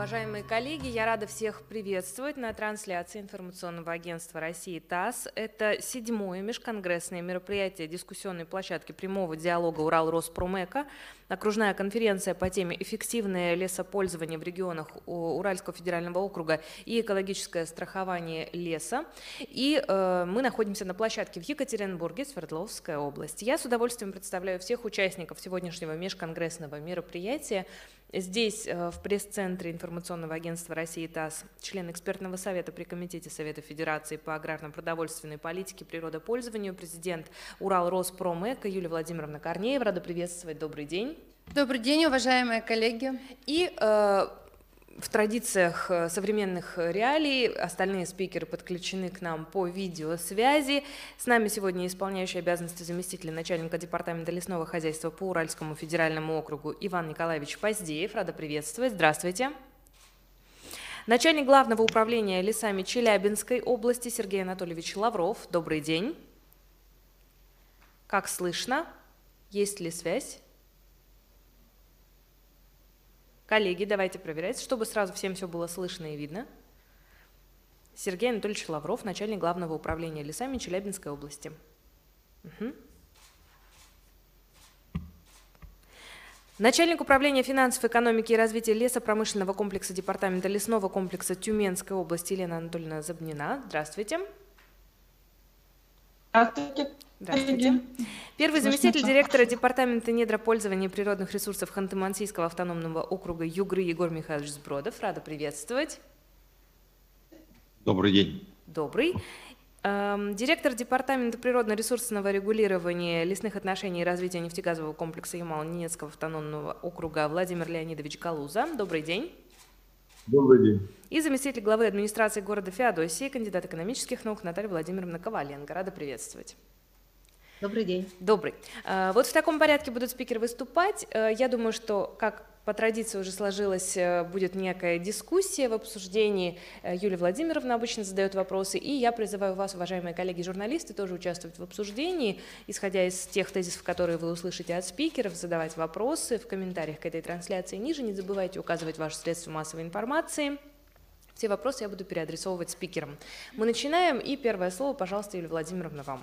уважаемые коллеги. Я рада всех приветствовать на трансляции информационного агентства России ТАСС. Это седьмое межконгрессное мероприятие дискуссионной площадки прямого диалога Урал Роспромека. Окружная конференция по теме «Эффективное лесопользование в регионах Уральского федерального округа и экологическое страхование леса». И э, мы находимся на площадке в Екатеринбурге, Свердловская область. Я с удовольствием представляю всех участников сегодняшнего межконгрессного мероприятия. Здесь, э, в пресс-центре информационного агентства России ТАСС, член экспертного совета при Комитете Совета Федерации по аграрно-продовольственной политике, природопользованию, президент Урал Роспромэко Юлия Владимировна Корнеева. Рада приветствовать. Добрый день. Добрый день, уважаемые коллеги. И э, в традициях э, современных реалий остальные спикеры подключены к нам по видеосвязи. С нами сегодня исполняющий обязанности заместителя начальника департамента лесного хозяйства по Уральскому федеральному округу Иван Николаевич Поздеев. Рада приветствовать. Здравствуйте. Начальник главного управления лесами Челябинской области Сергей Анатольевич Лавров. Добрый день. Как слышно? Есть ли связь? Коллеги, давайте проверять, чтобы сразу всем все было слышно и видно. Сергей Анатольевич Лавров, начальник главного управления лесами Челябинской области. Угу. Начальник управления финансов, экономики и развития леса промышленного комплекса Департамента лесного комплекса Тюменской области Елена Анатольевна Забнина. Здравствуйте. Здравствуйте. Здравствуйте. Первый заместитель директора Департамента недропользования природных ресурсов Ханты-Мансийского автономного округа Югры Егор Михайлович Сбродов. Рада приветствовать. Добрый день. Добрый. Эм, директор Департамента природно-ресурсного регулирования лесных отношений и развития нефтегазового комплекса Ямал-Ненецкого автономного округа Владимир Леонидович Галуза. Добрый день. Добрый день. И заместитель главы администрации города Феодосии, кандидат экономических наук Наталья Владимировна Коваленко. Рада приветствовать. Добрый день. Добрый. А, вот в таком порядке будут спикеры выступать. Э, я думаю, что, как по традиции уже сложилась, э, будет некая дискуссия в обсуждении. Э, Юлия Владимировна обычно задает вопросы, и я призываю вас, уважаемые коллеги-журналисты, тоже участвовать в обсуждении, исходя из тех тезисов, которые вы услышите от спикеров, задавать вопросы в комментариях к этой трансляции ниже. Не забывайте указывать ваши средства массовой информации. Все вопросы я буду переадресовывать спикерам. Мы начинаем, и первое слово, пожалуйста, Юлия Владимировна, вам.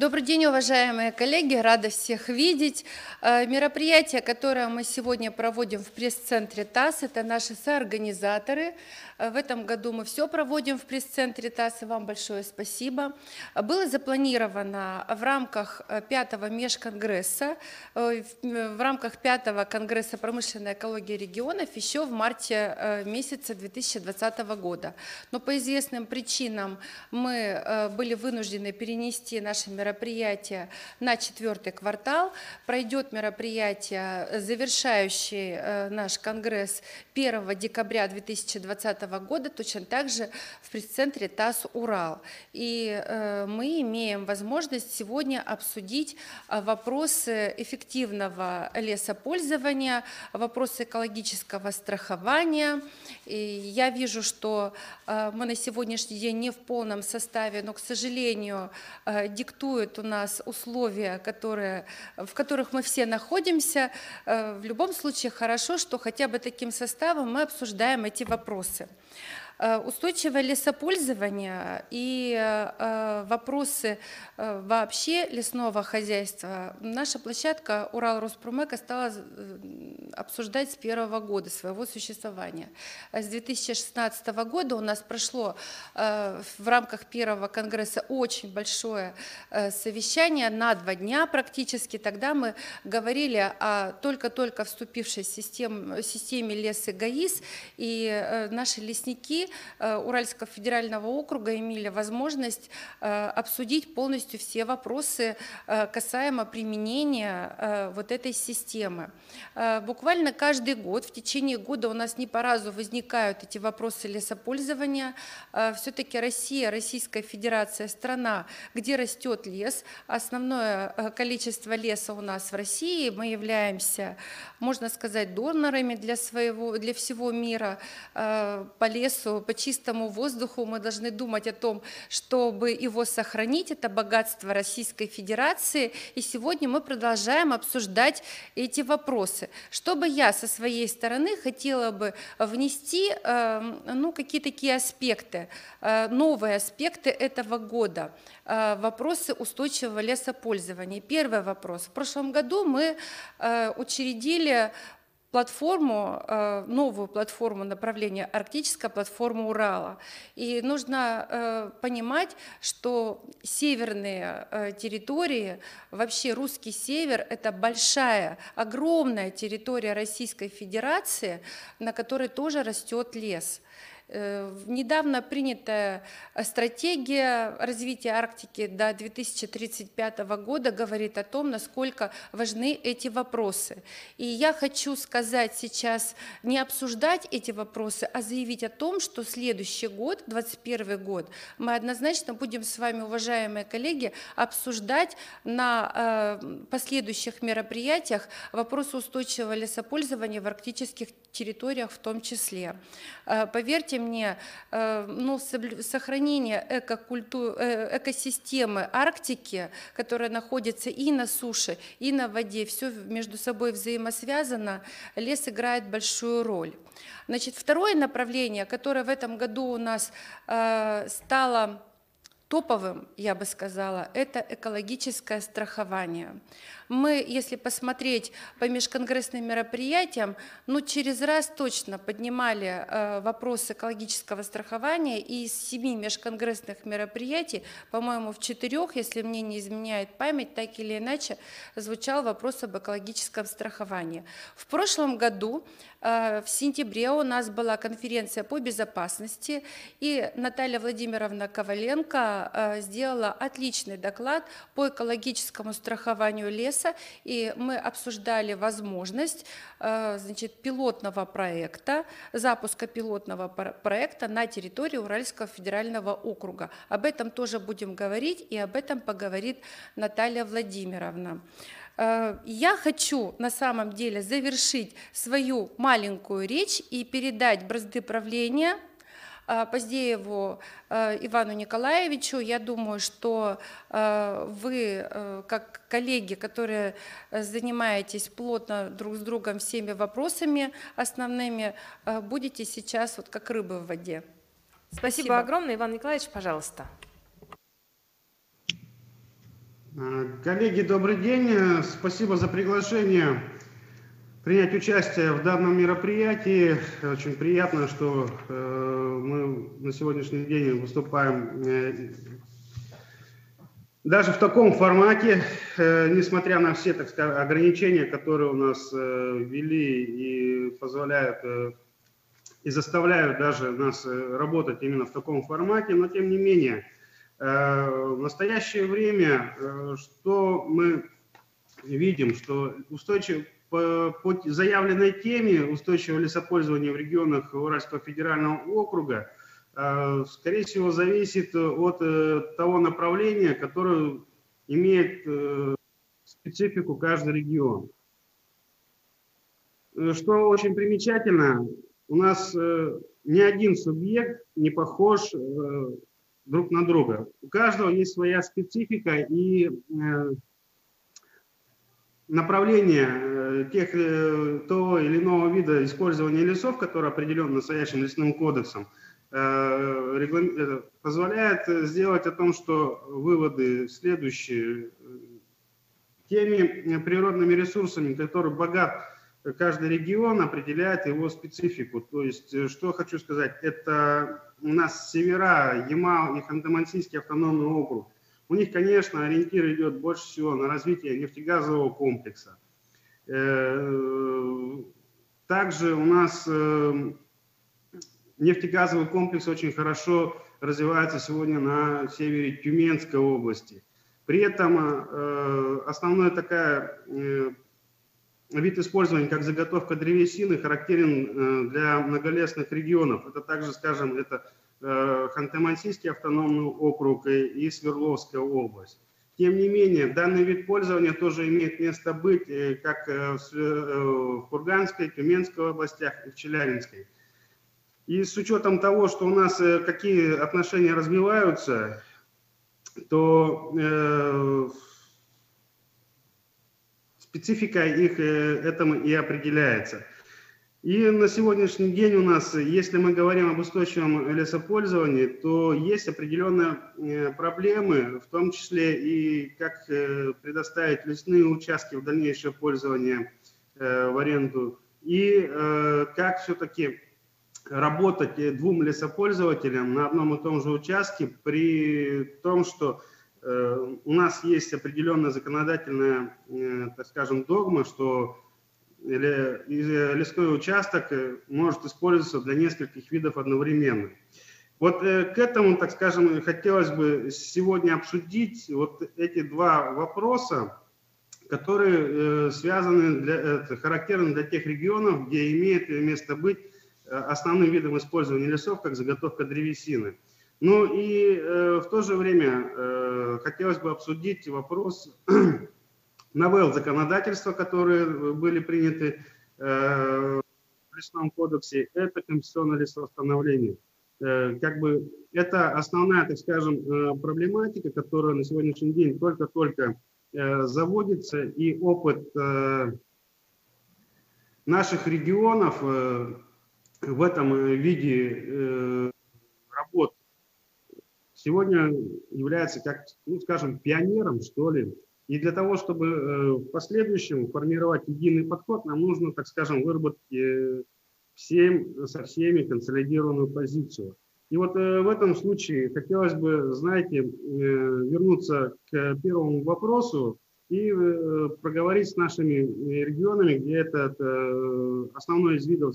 Добрый день, уважаемые коллеги, рада всех видеть. Э, мероприятие, которое мы сегодня проводим в пресс-центре ТАСС, это наши соорганизаторы. Э, в этом году мы все проводим в пресс-центре ТАСС, и вам большое спасибо. Было запланировано в рамках э, пятого межконгресса, в рамках пятого конгресса промышленной экологии регионов еще в марте месяца 2020 года. Но по известным причинам мы были вынуждены перенести наши мероприятия мероприятие на четвертый квартал. Пройдет мероприятие, завершающее э, наш конгресс 1 декабря 2020 года, точно так же в пресс-центре ТАСС «Урал». И э, мы имеем возможность сегодня обсудить э, вопросы эффективного лесопользования, вопросы экологического страхования. И я вижу, что мы на сегодняшний день не в полном составе, но, к сожалению, диктует у нас условия, которые, в которых мы все находимся, э, в любом случае хорошо, что хотя бы таким составом мы обсуждаем эти вопросы. Э, устойчивое лесопользование и э, вопросы э, вообще лесного хозяйства наша площадка Урал Роспромека стала обсуждать с первого года своего существования. С 2016 года у нас прошло в рамках первого конгресса очень большое совещание на два дня практически. Тогда мы говорили о только-только вступившей системе, системе лес и ГАИС, и наши лесники Э, Уральского федерального округа имели возможность э, обсудить полностью все вопросы э, касаемо применения вот этой системы. Буквально каждый год, в течение года у нас не по разу возникают эти вопросы лесопользования. Все-таки Россия, Российская Федерация, страна, где растет лес. Основное количество леса у нас в России. Мы являемся, можно сказать, донорами для, своего, для всего мира по лесу по чистому воздуху мы должны думать о том, чтобы его сохранить. Это богатство Российской Федерации. И сегодня мы продолжаем обсуждать эти вопросы. Что бы я со своей стороны хотела бы внести, эм, ну, какие такие аспекты, э, новые аспекты этого года э, вопросы устойчивого лесопользования. Первый вопрос. В прошлом году мы э, учредили платформу, э, новую платформу направления арктическая платформа Урала. И нужно э, понимать, что северные э, территории, вообще русский север, это большая, огромная территория Российской Федерации, на которой тоже растет лес. Э, недавно принятая стратегия развития Арктики до 2035 года говорит о том, насколько важны эти вопросы. И я хочу сказать сейчас, не обсуждать эти вопросы, а заявить о том, что следующий год, 2021 год, мы однозначно будем с вами, уважаемые коллеги, обсуждать на э, последующих мероприятиях вопросы устойчивого лесопользования в арктических территориях в том числе. Э, поверьте мне, э, ну, сохранение экокульту... Э, экосистемы Арктики, которая находится и на суше, и на воде, все между собой взаимосвязано, лес играет большую роль. Значит, второе направление, которое в этом году у нас стало топовым, я бы сказала, это экологическое страхование. Мы, если посмотреть по межконгрессным мероприятиям, ну, через раз точно поднимали э, вопрос экологического страхования, и из семи межконгрессных мероприятий, по-моему, в четырех, если мне не изменяет память, так или иначе звучал вопрос об экологическом страховании. В прошлом году, э, в сентябре, у нас была конференция по безопасности, и Наталья Владимировна Коваленко э, сделала отличный доклад по экологическому страхованию леса, и мы обсуждали возможность э, значит, пилотного проекта, запуска пилотного проекта на территории Уральского федерального округа. Об этом тоже будем говорить, и об этом поговорит Наталья Владимировна. Э, я хочу на самом деле завершить свою маленькую речь и передать бразды правления Поздееву а, Ивану Николаевичу. Я думаю, что а, вы, э, как коллеги, которые занимаетесь плотно друг с другом всеми вопросами основными, будете сейчас вот как рыбы в воде. Спасибо, Спасибо огромное. Иван Николаевич, пожалуйста. Коллеги, добрый день. Спасибо за приглашение принять участие в данном мероприятии. Очень приятно, что э, мы на сегодняшний день выступаем э, даже в таком формате, э, несмотря на все так сказать, ограничения, которые у нас ввели и позволяют и заставляют даже нас работать именно в таком формате, но тем не менее, в настоящее время, что мы видим, что устойчивый по, по заявленной теме устойчивого лесопользования в регионах Уральского федерального округа, э, скорее всего, зависит от э, того направления, которое имеет э, специфику каждый регион. Что очень примечательно, у нас ни один субъект не похож друг на друга. У каждого есть своя специфика и направление э, тех, э, того или иного вида использования лесов, который определен настоящим лесным кодексом, э, позволяет сделать о том, что выводы следующие. Теми природными ресурсами, которые богат каждый регион, определяет его специфику. То есть, что хочу сказать, это у нас севера, Ямал и Ханты-Мансийский автономный округ – у них, конечно, ориентир идет больше всего на развитие нефтегазового комплекса. Э, также у нас э, нефтегазовый комплекс очень хорошо развивается сегодня на севере Тюменской области. При этом э, основной такая вид использования, как заготовка древесины, характерен для многолесных регионов. Это также, скажем, это Ханты-Мансийский автономный округ и Свердловская область. Тем не менее, данный вид пользования тоже имеет место быть э, как э, в Курганской, Тюменской областях и в Челябинской. И с учетом того, что у нас э, какие отношения развиваются, то э, специфика их э, этому и определяется. И на сегодняшний день у нас, если мы говорим об устойчивом лесопользовании, то есть определенные э, проблемы, в том числе и как э, предоставить лесные участки в дальнейшее пользование в аренду, и как все-таки работать двум лесопользователям на одном и том же участке при том, что у нас есть определенная законодательная, так скажем, догма, что или лесной участок э, может использоваться для нескольких видов одновременно. Вот э, к этому, так скажем, хотелось бы сегодня обсудить вот эти два вопроса, которые э, связаны, для, характерны для тех регионов, где имеет место быть основным видом использования лесов, как заготовка древесины. Ну и в то же время хотелось бы обсудить вопрос новелл законодательства, которые были приняты э, в лесном кодексе, это конституционное лесовосстановление. Э, как бы это основная, так скажем, э, проблематика, которая на сегодняшний день только-только заводится, и опыт наших регионов в этом виде работ сегодня является, как, ну, скажем, пионером, что ли, и для того, чтобы э, в последующем формировать единый подход, нам нужно, так скажем, выработать э, всем, со всеми консолидированную позицию. И вот э, в этом случае хотелось бы, знаете, вернуться к первому вопросу и проговорить с нашими регионами, где этот основной из видов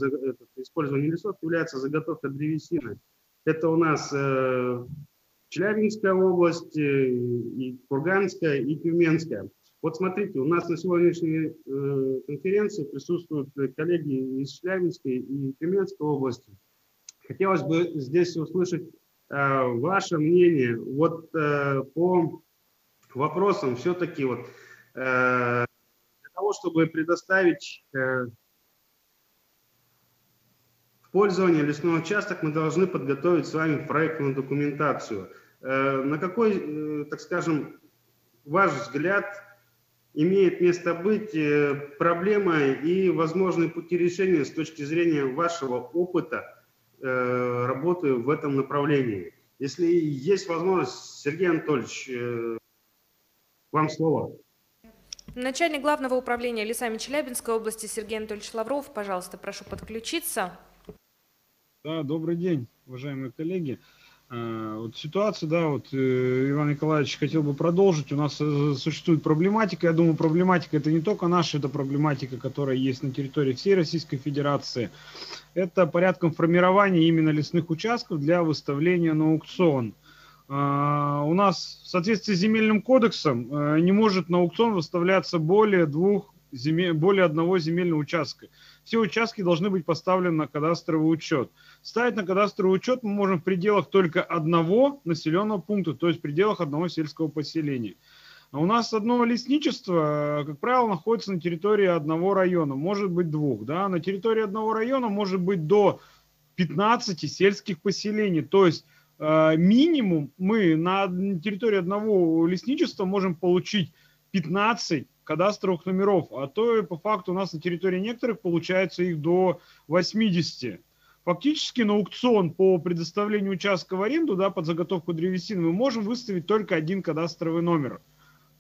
использования лесов является заготовка древесины. Это у нас Челябинская область, э, и Курганская, и Тюменская. Вот смотрите, у нас на сегодняшней э, конференции присутствуют коллеги из Челябинской и Тюменской области. Хотелось бы здесь услышать э, ваше мнение вот по вопросам все-таки вот для того, чтобы предоставить пользование лесной участок, мы должны подготовить с вами проектную документацию – Э, на какой, э, так скажем, ваш взгляд имеет место быть э, проблема и возможные пути решения с точки зрения вашего опыта работы в этом направлении? Если есть возможность, Сергей Анатольевич, вам слово. Начальник главного управления лесами Челябинской области Сергей Анатольевич Лавров, пожалуйста, прошу подключиться. Да, добрый день, уважаемые коллеги. Э, вот ситуация, да, вот э, Иван Николаевич хотел бы продолжить. У нас э, существует проблематика. Я думаю, проблематика это не только наша, это проблематика, которая есть на территории всей Российской Федерации. Это порядком формирования именно лесных участков для выставления на аукцион. У нас в соответствии с земельным кодексом не может на аукцион выставляться более двух земель, более одного земельного участка. Все участки должны быть поставлены на кадастровый учет. Ставить на кадастровый учет мы можем в пределах только одного населенного пункта, то есть в пределах одного сельского поселения. А у нас одно лесничество, как правило, находится на территории одного района, может быть двух. Да? На территории одного района может быть до 15 сельских поселений. То есть э, минимум мы на территории одного лесничества можем получить 15 кадастровых номеров, а то и по факту у нас на территории некоторых получается их до 80. Фактически на аукцион по предоставлению участка в аренду да, под заготовку древесины мы можем выставить только один кадастровый номер.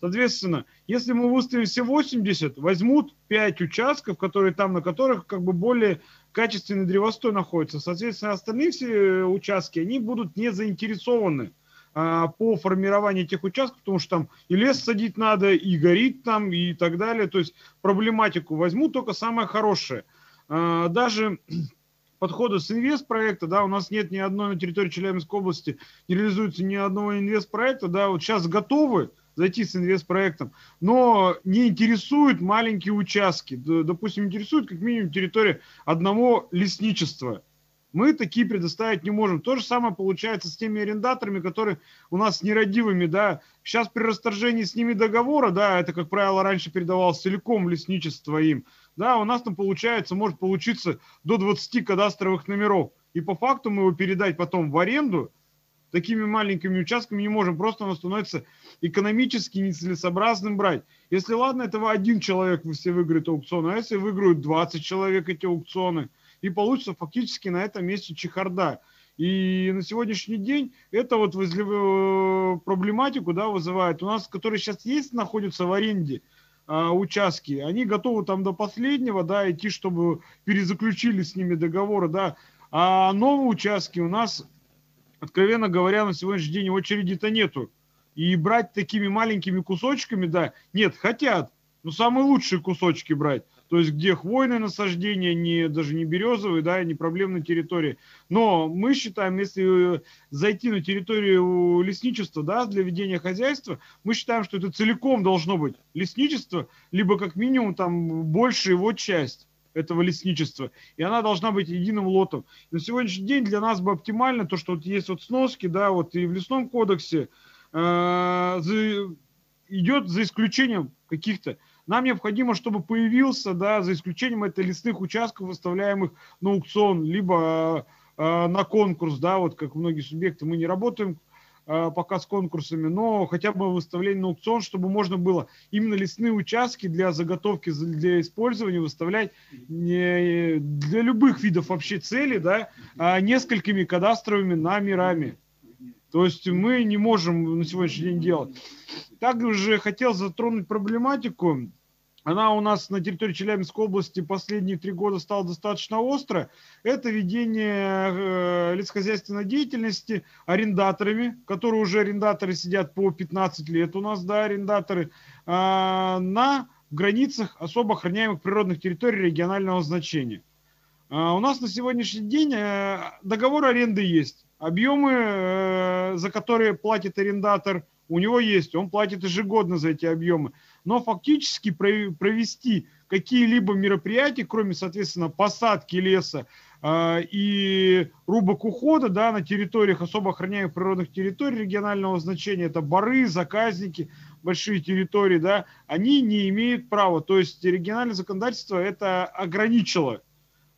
Соответственно, если мы выставим все 80, возьмут 5 участков, которые там, на которых как бы более качественный древостой находится. Соответственно, остальные все участки, они будут не заинтересованы по формированию этих участков, потому что там и лес садить надо, и горит там, и так далее. То есть проблематику возьму только самое хорошее. А, даже подходы с инвестпроекта, да, у нас нет ни одной на территории Челябинской области, не реализуется ни одного инвестпроекта, да, вот сейчас готовы зайти с инвестпроектом, но не интересуют маленькие участки, допустим, интересует как минимум территория одного лесничества, мы такие предоставить не можем. То же самое получается с теми арендаторами, которые у нас нерадивыми, да. Сейчас при расторжении с ними договора, да, это, как правило, раньше передавалось целиком лесничество им, да, у нас там получается, может получиться до 20 кадастровых номеров. И по факту мы его передать потом в аренду такими маленькими участками не можем. Просто оно становится экономически нецелесообразным брать. Если ладно, этого один человек все выиграет аукцион, а если выиграют 20 человек эти аукционы, и получится фактически на этом месте чехарда. И на сегодняшний день это вот э, проблематику да, вызывает. У нас, которые сейчас есть, находятся в аренде, а, участки, они готовы там до последнего, да, идти, чтобы перезаключили с ними договоры, да, а новые участки у нас, откровенно говоря, на сегодняшний день очереди-то нету. И брать такими маленькими кусочками, да, нет, хотят, но самые лучшие кусочки брать то есть где хвойные насаждения, не, даже не березовые, да, не проблемные территории. Но мы считаем, если зайти на территорию лесничества, да, для ведения хозяйства, мы считаем, что это целиком должно быть лесничество, либо как минимум там большая его часть этого лесничества, и она должна быть единым лотом. На сегодняшний день для нас бы оптимально то, что вот есть вот сноски, да, вот и в лесном кодексе э, за, идет за исключением каких-то нам необходимо, чтобы появился, да, за исключением это лесных участков, выставляемых на аукцион, либо э, на конкурс, да, вот как многие субъекты, мы не работаем э, пока с конкурсами, но хотя бы выставление на аукцион, чтобы можно было именно лесные участки для заготовки, для использования выставлять не, для любых видов вообще цели, да, а несколькими кадастровыми номерами. То есть мы не можем на сегодняшний день делать. Также хотел затронуть проблематику. Она у нас на территории Челябинской области последние три года стала достаточно остро. Это ведение э, лесхозяйственной деятельности арендаторами, которые уже арендаторы сидят по 15 лет у нас, да, арендаторы, э, на границах особо охраняемых природных территорий регионального значения. Э, у нас на сегодняшний день договор аренды есть. Объемы, за которые платит арендатор – у него есть, он платит ежегодно за эти объемы. Но фактически провести какие-либо мероприятия, кроме, соответственно, посадки леса э, и рубок ухода да, на территориях особо охраняемых природных территорий регионального значения, это бары, заказники, большие территории, да, они не имеют права. То есть региональное законодательство это ограничило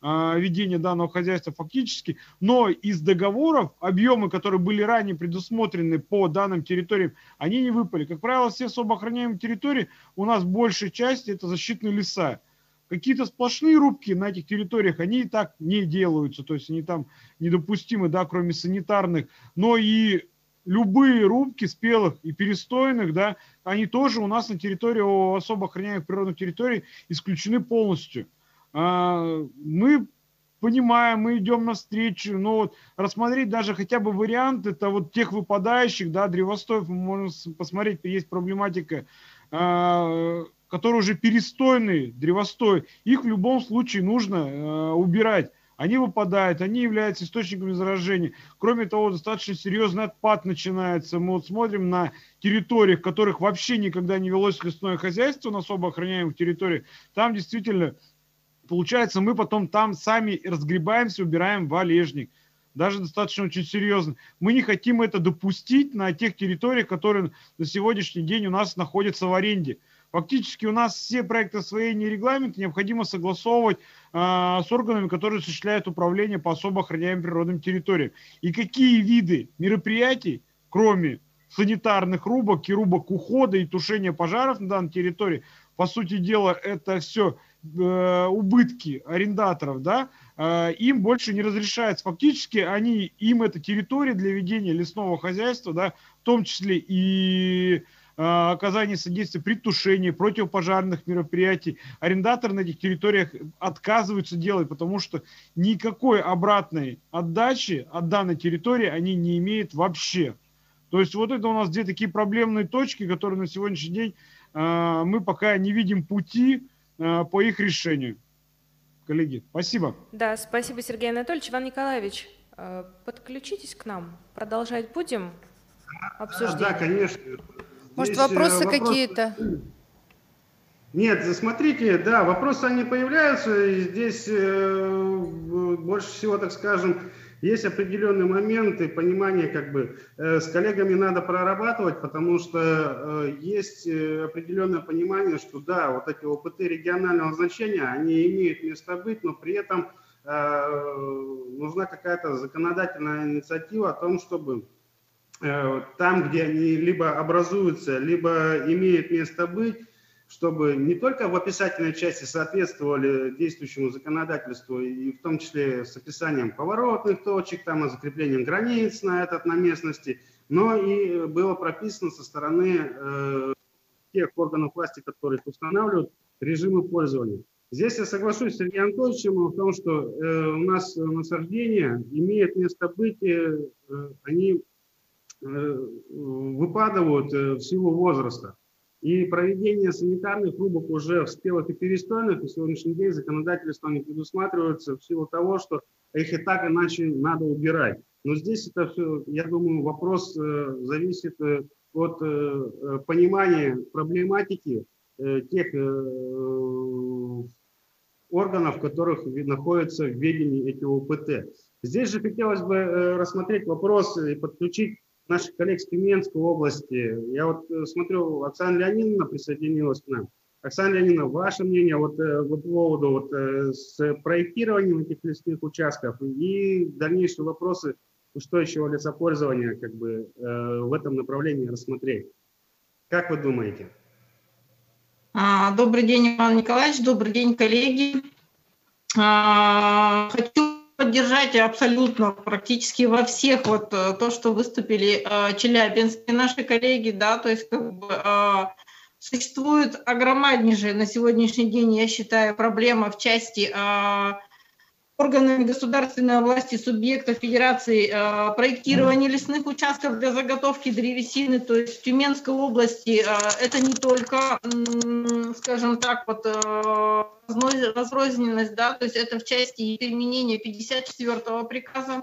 ведения данного хозяйства фактически, но из договоров объемы, которые были ранее предусмотрены по данным территориям, они не выпали. Как правило, все особо охраняемые территории у нас большая часть это защитные леса. Какие-то сплошные рубки на этих территориях, они и так не делаются, то есть они там недопустимы, да, кроме санитарных, но и любые рубки спелых и перестойных, да, они тоже у нас на территории особо охраняемых природных территорий исключены полностью. А, мы понимаем, мы идем навстречу, но вот рассмотреть даже хотя бы вариант, это вот тех выпадающих, да, древостоев, мы можем посмотреть, есть проблематика, а, которые уже перестойные, древостой, их в любом случае нужно а, убирать. Они выпадают, они являются источниками заражения. Кроме того, достаточно серьезный отпад начинается. Мы вот смотрим на территориях, которых вообще никогда не велось лесное хозяйство на особо охраняемых территориях. Там действительно получается, мы потом там сами разгребаемся, убираем валежник. Даже достаточно очень серьезно. Мы не хотим это допустить на тех территориях, которые на сегодняшний день у нас находятся в аренде. Фактически у нас все проекты освоения регламента необходимо согласовывать э, с органами, которые осуществляют управление по особо охраняемым природным территориям. И какие виды мероприятий, кроме санитарных рубок и рубок ухода и тушения пожаров на данной территории, по сути дела, это все Э, убытки арендаторов, да, э, им больше не разрешается. Фактически они, им это территория для ведения лесного хозяйства, да, в том числе и э, оказание содействия при тушении, противопожарных мероприятий. Арендаторы на этих территориях отказываются делать, потому что никакой обратной отдачи от данной территории они не имеют вообще. То есть вот это у нас две такие проблемные точки, которые на сегодняшний день мы пока не видим пути, Э, по их решению. Коллеги, спасибо. Да, спасибо, Сергей Анатольевич. Иван Николаевич, э, подключитесь к нам. Продолжать будем обсуждение? Да, конечно. Может, Здесь вопросы вопрос... какие-то? Нет, смотрите, да, вопросы они появляются, и здесь э, больше всего, так скажем, есть определенные моменты понимания, как бы э, с коллегами надо прорабатывать, потому что э, есть э, определенное понимание, что да, вот эти ОПТ регионального значения, они имеют место быть, но при этом нужна какая-то законодательная инициатива о том, чтобы там, где они либо образуются, либо имеют место быть, чтобы не только в описательной части соответствовали действующему законодательству, и в том числе с описанием поворотных точек, там, и закреплением границ на, этот, на местности, но и было прописано со стороны э, тех органов власти, которые устанавливают режимы пользования. Здесь я соглашусь с Сергеем Анатольевичем в том, что э, у нас насаждения имеют место быть, э, они э, выпадают э, в силу возраста. И проведение санитарных рубок уже в спелых и перестойных на сегодняшний день законодательство не предусматривается в силу того, что их и так иначе надо убирать. Но здесь это все, я думаю, вопрос э, зависит э, от э, понимания проблематики тех органов, в которых находятся в ведении эти ОПТ. Здесь же хотелось бы рассмотреть вопрос и подключить наших коллег с Тюменской области. Я вот смотрю, Оксана Леонидовна присоединилась к нам. Оксана Леонидовна, ваше мнение вот, по поводу вот, с проектированием этих лесных участков и дальнейшие вопросы устойчивого лесопользования как бы, э, в этом направлении рассмотреть. Как вы думаете? А, добрый день, Иван Николаевич, добрый день, коллеги. А, хочу поддержать абсолютно практически во всех вот э, то, что выступили э, челябинские наши коллеги, да, то есть как бы существует огромнейшая на сегодняшний день, я считаю, проблема в части органами государственной власти субъектов Федерации э, проектирование лесных участков для заготовки древесины, то есть в Тюменской области э, это не только, скажем так, вот э, разрозненность, да, то есть это в части применения 54-го приказа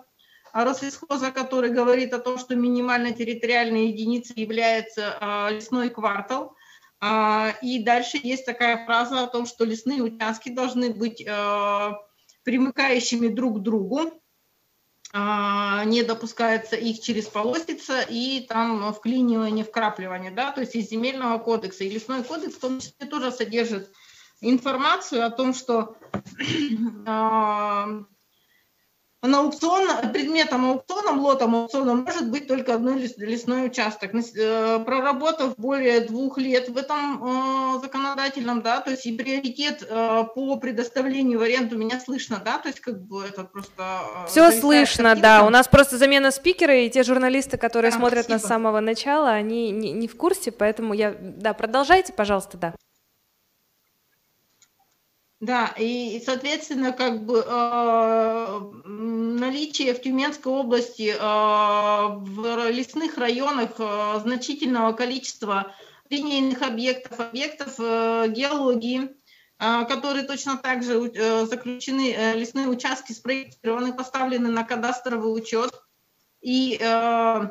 Рослесхоза, который говорит о том, что минимальной территориальной единицей является лесной квартал. И дальше есть такая фраза о том, что лесные участки должны быть примыкающими друг к другу, а, не допускается их через полосица и там вклинивание, вкрапливание, да, то есть из земельного кодекса. И лесной кодекс в том числе тоже содержит информацию о том, что а, на аукцион, предметом аукциона, лотом аукциона может быть только одной лесной участок. Э, проработав более двух лет в этом э, законодательном, да, то есть и приоритет э, по предоставлению в аренду меня слышно, да, то есть как бы это просто... Все слышно, картинка. да, у нас просто замена спикера, и те журналисты, которые да, смотрят спасибо. нас с самого начала, они не, не в курсе, поэтому я, да, продолжайте, пожалуйста, да. Да, и, соответственно, как бы э, наличие в Тюменской области э, в лесных районах э, значительного количества линейных объектов, объектов э, геологии, э, которые точно так же э, заключены, э, лесные участки спроектированы, поставлены на кадастровый учет. И э,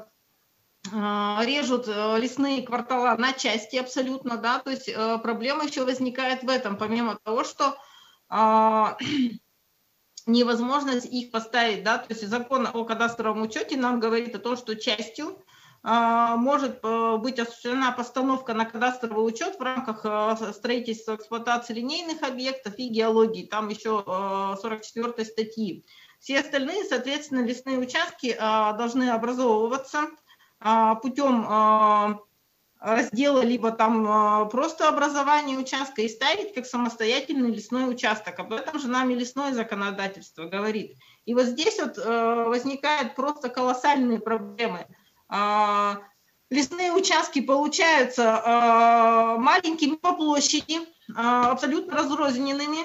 режут э, лесные квартала на части абсолютно, да, то есть э, проблема еще возникает в этом, помимо того, что а, невозможность их поставить, да, то есть закон о кадастровом учете нам говорит о том, что частью а, может э, быть осуществлена постановка на кадастровый учет в рамках строительства эксплуатации линейных объектов и геологии, там еще 44 э, статьи. Все остальные, соответственно, лесные участки должны образовываться путем раздела, либо там а, просто образование участка и ставить как самостоятельный лесной участок. Об этом же нами лесное законодательство говорит. И вот здесь вот э, возникают просто колоссальные проблемы. А, лесные участки получаются а, маленькими по площади, абсолютно разрозненными,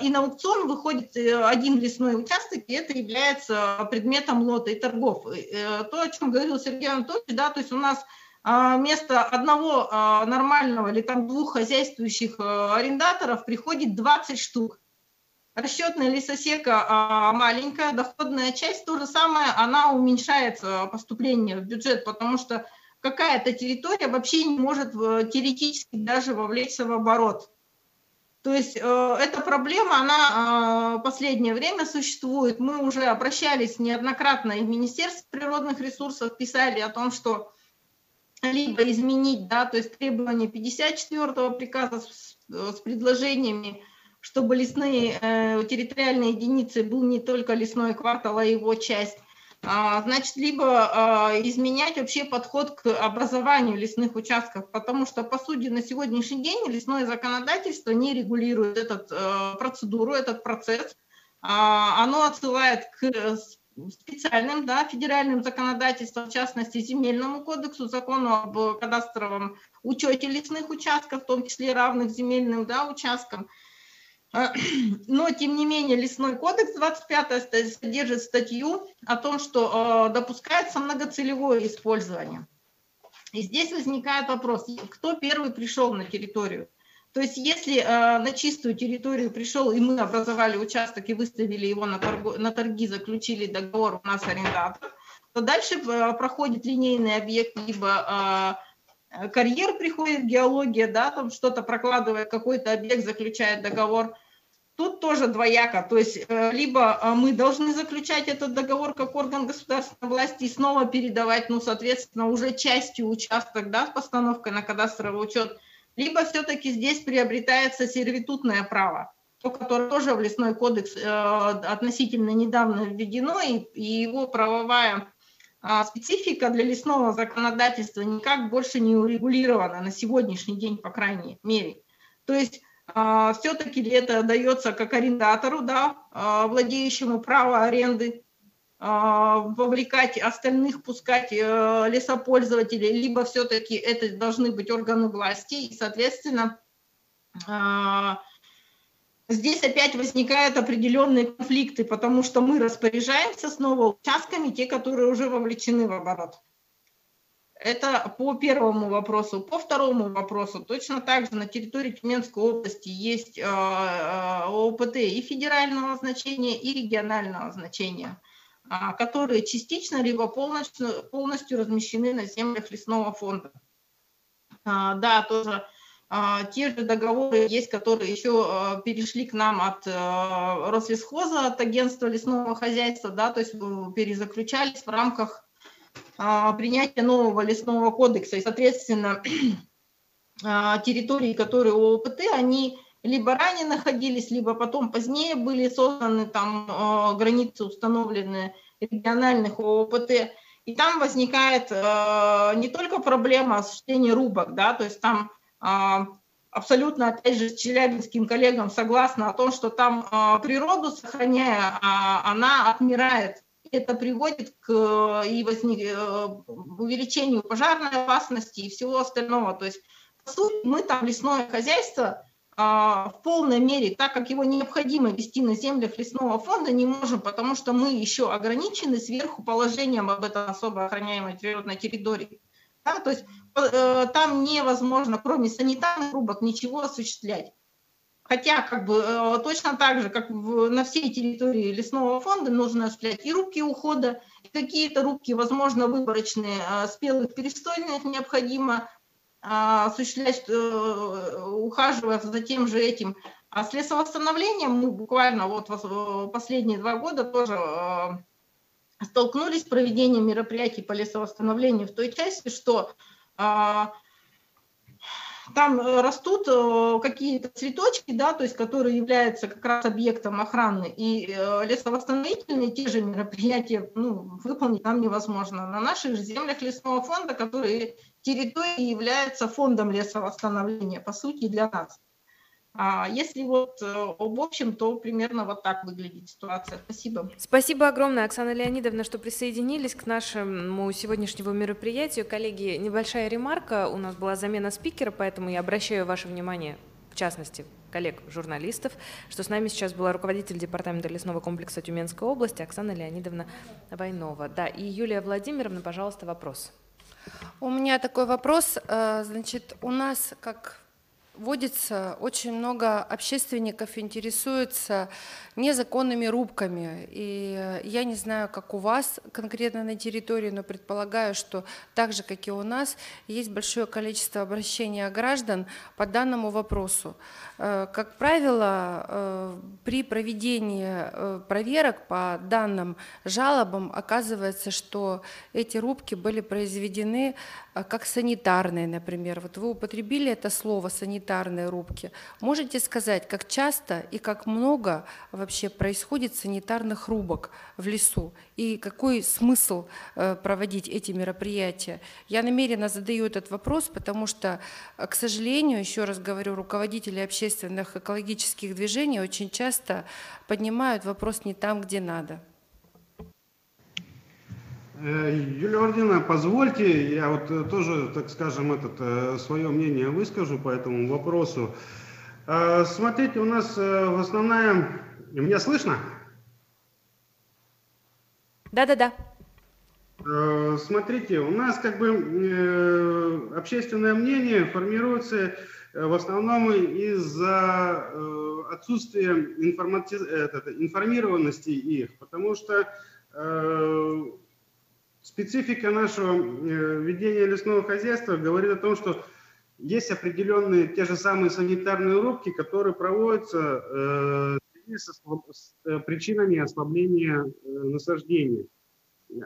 и на аукцион выходит э, один лесной участок, и это является предметом лота и торгов. Э, то, о чем говорил Сергей Анатольевич, да, то есть у нас а, вместо одного а, нормального или там двух хозяйствующих а, арендаторов приходит 20 штук. Расчетная лесосека маленькая, доходная часть то же самое, она уменьшается поступление в бюджет, потому что какая-то территория вообще не может э, теоретически даже вовлечься в оборот. То есть э, эта проблема, она в последнее время существует. Мы уже обращались неоднократно и в Министерство природных ресурсов, писали о том, что либо изменить, да, то есть требования 54 приказа с, с предложениями чтобы лесные э, территориальные единицы был не только лесной квартал, а его часть. А, значит, либо а, изменять вообще подход к образованию лесных участков, потому что, по сути, на сегодняшний день лесное законодательство не регулирует эту э, процедуру, этот процесс. А, оно отсылает к специальным да, федеральным законодательством, в частности, земельному кодексу, закону об кадастровом учете лесных участков, в том числе равных земельным да, участкам. А, но, тем не менее, Лесной кодекс 25 содержит статью о том, что а, допускается многоцелевое использование. И здесь возникает вопрос, кто первый пришел на территорию? То есть если э, на чистую территорию пришел, и мы образовали участок и выставили его на, торгу, на торги, заключили договор, у нас арендатор, то дальше э, проходит линейный объект, либо э, карьер приходит, геология, да, там что-то прокладывает, какой-то объект заключает договор. Тут тоже двояко, то есть э, либо э, мы должны заключать этот договор как орган государственной власти и снова передавать, ну, соответственно, уже частью участок, да, с постановкой на кадастровый учет, либо все-таки здесь приобретается сервитутное право, то, которое тоже в лесной кодекс э, относительно недавно введено, и, и его правовая э, специфика для лесного законодательства никак больше не урегулирована на сегодняшний день, по крайней мере. То есть э, все-таки это дается как арендатору, да, э, владеющему право аренды, а, вовлекать остальных, пускать э, лесопользователей, либо все-таки это должны быть органы власти, и, соответственно, а, здесь опять возникают определенные конфликты, потому что мы распоряжаемся снова участками, те, которые уже вовлечены в оборот. Это по первому вопросу. По второму вопросу, точно так же на территории Тюменской области есть а, ОПТ и федерального значения, и регионального значения – а, которые частично либо полностью, полностью размещены на землях лесного фонда. А, да, тоже те же договоры есть, которые еще перешли к нам от Рослесхоза, от агентства лесного хозяйства, да, то есть перезаключались в рамках принятия нового лесного кодекса. И, соответственно, территории, которые ООПТ, они либо ранее находились, либо потом позднее были созданы там э, границы установлены региональных ООПТ. И там возникает э, не только проблема осуществления рубок, да, то есть там э, абсолютно, опять же, с челябинским коллегам согласна о том, что там э, природу сохраняя, э, она отмирает. Это приводит к и возник, э, увеличению пожарной опасности и всего остального. То есть, по сути, мы там лесное хозяйство – а, в полной мере, так как его необходимо вести на землях лесного фонда, не можем, потому что мы еще ограничены сверху положением об этом особо охраняемой природной территории. Да, то есть э, там невозможно, кроме санитарных рубок, ничего осуществлять. Хотя как бы э, точно так же, как в, на всей территории лесного фонда нужно осуществлять и рубки ухода, и какие-то рубки, возможно, выборочные, э, спелых перестойных необходимо а, осуществлять, э, ухаживая за тем же этим. А с лесовосстановлением мы буквально вот последние два года тоже э, столкнулись с проведением мероприятий по лесовосстановлению в той части, что а, там растут э, какие-то цветочки, да, то есть которые являются как раз объектом охраны, и лесовосстановительные те же мероприятия ну, выполнить нам невозможно. На наших землях лесного фонда, которые территория является фондом лесовосстановления, по сути, для нас. А если вот э, об общем, то примерно вот так выглядит ситуация. Спасибо. Спасибо огромное, Оксана Леонидовна, что присоединились к нашему сегодняшнему мероприятию. Коллеги, небольшая ремарка. У нас была замена спикера, поэтому я обращаю ваше внимание, в частности, коллег-журналистов, что с нами сейчас была руководитель департамента лесного комплекса Тюменской области Оксана Леонидовна Войнова. Да, и Юлия Владимировна, пожалуйста, вопрос. У меня такой вопрос. Э, значит, у нас, как водится, очень много общественников интересуются незаконными рубками. И э, я не знаю, как у вас конкретно на территории, но предполагаю, что так же, как и у нас, есть большое количество обращений граждан по данному вопросу. Э, как правило, э, при проведении проверок по данным жалобам оказывается, что эти рубки были произведены как санитарные, например. Вот вы употребили это слово «санитарные», санитарные рубки. Можете сказать, как часто и как много вообще происходит санитарных рубок в лесу и какой смысл э, проводить эти мероприятия? Я намеренно задаю этот вопрос, потому что, э, к сожалению, еще раз говорю, руководители общественных экологических движений очень часто поднимают вопрос не там, где надо. Э, Юлия Владимировна, позвольте, я вот э, тоже, так скажем, этот, э, свое мнение выскажу по этому вопросу. Смотрите, у нас в основная... Меня слышно? Да-да-да. Смотрите, у нас как бы общественное мнение формируется в основном из-за отсутствия информати... информированности их, потому что Специфика нашего э, ведения лесного хозяйства говорит о том, что есть определенные те же самые санитарные рубки, которые проводятся э, с, с э, причинами ослабления э, насаждения.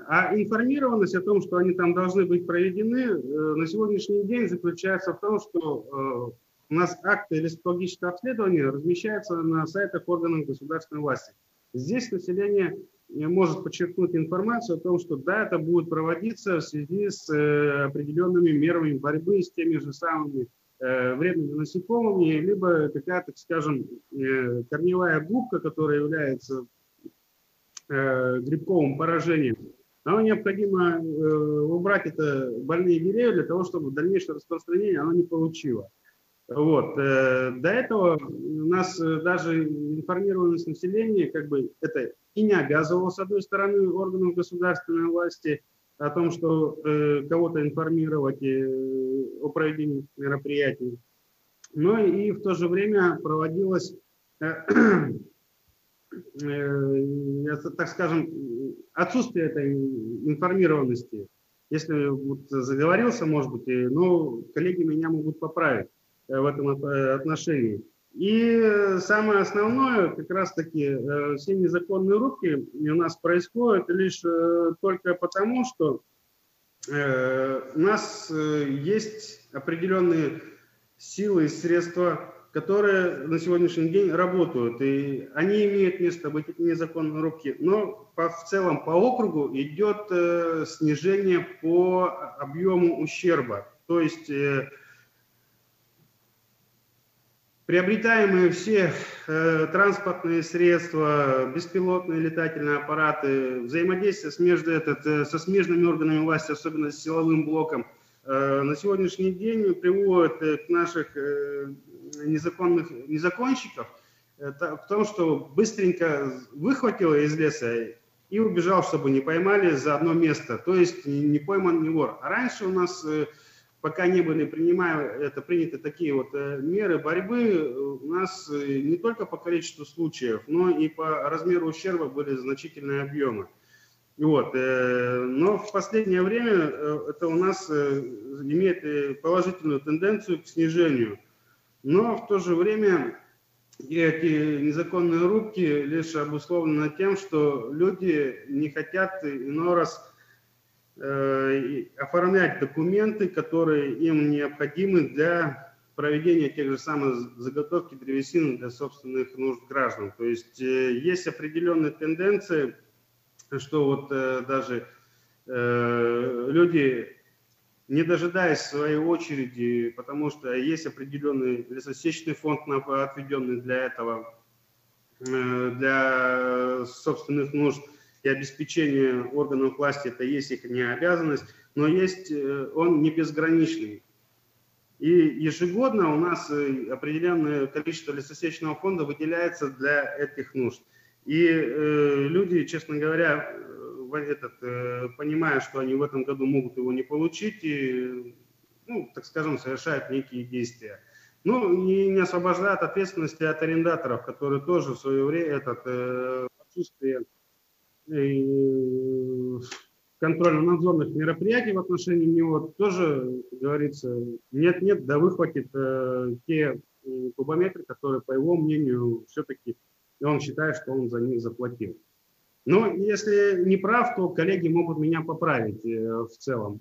А информированность о том, что они там должны быть проведены, э, на сегодняшний день заключается в том, что э, у нас акты лесологического обследования размещаются на сайтах органов государственной власти. Здесь население может подчеркнуть информацию о том, что да, это будет проводиться в связи с э, определенными мерами борьбы с теми же самыми э, вредными насекомыми, либо какая-то, скажем, э, корневая губка, которая является грибковым поражением, нам необходимо убрать это больные деревья для того, чтобы дальнейшее распространение оно не получило. Вот. До этого у нас даже информированность населения, как бы это и не обязывал, с одной стороны, органов государственной власти о том, что э, кого-то информировать э, о проведении мероприятий, но и в то же время проводилось, э, э, так скажем, отсутствие этой информированности. Если вот заговорился, может быть, но коллеги меня могут поправить э, в этом отношении. И самое основное, как раз-таки, э, все незаконные рубки у нас происходят лишь э, только потому, что э, у нас есть определенные силы и средства, которые на сегодняшний день работают. И они имеют место быть, эти незаконные рубки. Но по, в целом по округу идет снижение по объему ущерба. То есть приобретаемые все э, транспортные средства, беспилотные летательные аппараты, взаимодействие с между, этот, э, со смежными органами власти, особенно с силовым блоком, э, на сегодняшний день приводят э, к наших э, незаконных незаконщиков это, в том, что быстренько выхватило из леса и убежал, чтобы не поймали за одно место. То есть не пойман не вор. А раньше у нас э, пока не были принимаемы, это приняты такие вот э, меры борьбы, у нас э, не только по количеству случаев, но и по размеру ущерба были значительные объемы. Вот. Э, но в последнее время это у нас имеет положительную тенденцию к снижению. Но в то же время эти незаконные рубки лишь обусловлены тем, что люди не хотят иной раз Э, оформлять документы, которые им необходимы для проведения тех же самых заготовки древесины для собственных нужд граждан. То есть э, есть определенные тенденции, что вот э, даже люди, не дожидаясь своей очереди, потому что есть определенный лесосечный фонд, отведенный для этого, для собственных нужд, и обеспечение органов власти, это есть их не обязанность, но есть э, он не безграничный. И ежегодно у нас э, определенное количество лесосечного фонда выделяется для этих нужд. И э, люди, честно говоря, э, этот, э, понимая, что они в этом году могут его не получить, и, ну, так скажем, совершают некие действия. Ну, и не освобождают ответственности от арендаторов, которые тоже в свое время этот, э, отсутствие контрольно-надзорных мероприятий в отношении него тоже, как говорится, нет-нет, да выхватит э, те кубометры, которые, по его мнению, все-таки он считает, что он за них заплатил. Но если не прав, то коллеги могут меня поправить э, в целом.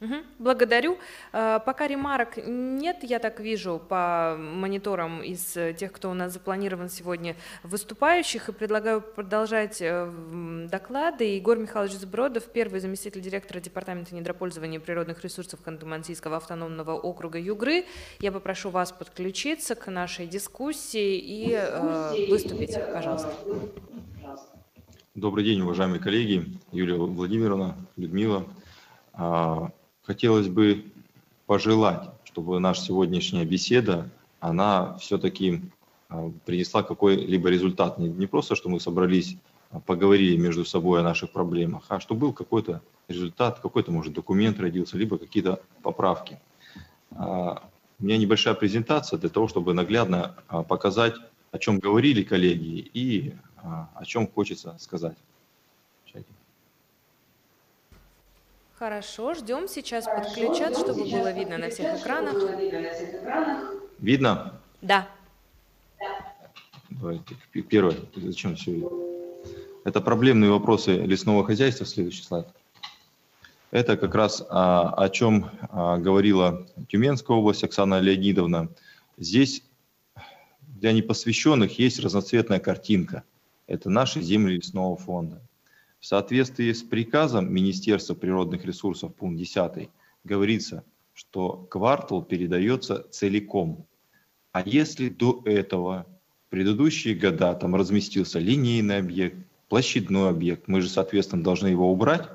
Мгм. Благодарю. Э, Пока ремарок нет, я так вижу по мониторам из тех, кто у нас запланирован сегодня выступающих, и предлагаю продолжать э, доклады. Егор Михайлович Збродов, первый заместитель директора Департамента недропользования природных ресурсов Ханты-Мансийского автономного округа Югры. Я попрошу вас подключиться к нашей дискуссии и э, выступить, пожалуйста. Добрый день, уважаемые коллеги, Юлия Владимировна, Людмила. Хотелось бы пожелать, чтобы наша сегодняшняя беседа, она все-таки а, принесла какой-либо результат. Не, просто, что мы собрались, а, поговорили между собой о наших проблемах, а что был какой-то результат, какой-то, может, документ родился, либо какие-то поправки. А, У меня небольшая презентация для того, чтобы наглядно показать, о чем говорили коллеги и о чем хочется сказать. Хорошо, ждем. Сейчас подключат, чтобы было видно на всех экранах. Видно? Да. Давайте, первое. Зачем все? Это проблемные вопросы лесного хозяйства. Следующий слайд. Это как раз а, о чем а, говорила Тюменская область Оксана Леонидовна. Здесь для непосвященных есть разноцветная картинка. Это наши земли лесного фонда. Соответствии с приказом Министерства природных ресурсов, пункт 10, говорится, что квартал передается целиком. А если до этого в предыдущие года там разместился линейный объект, площадной объект, мы же, соответственно, должны его убрать,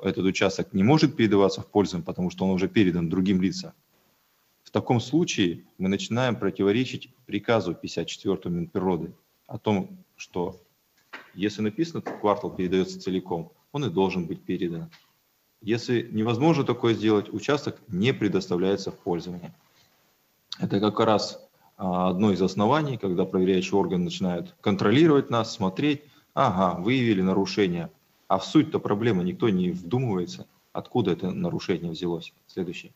этот участок не может передаваться в пользу, потому что он уже передан другим лицам. В таком случае мы начинаем противоречить приказу 54 Минприроды о том, что если написано, что квартал передается целиком, он и должен быть передан. Если невозможно такое сделать, участок не предоставляется в пользование. Это как раз а, одно из оснований, когда проверяющий орган начинает контролировать нас, смотреть, ага, выявили нарушение, а в суть-то проблемы никто не вдумывается, откуда это нарушение взялось. Следующий.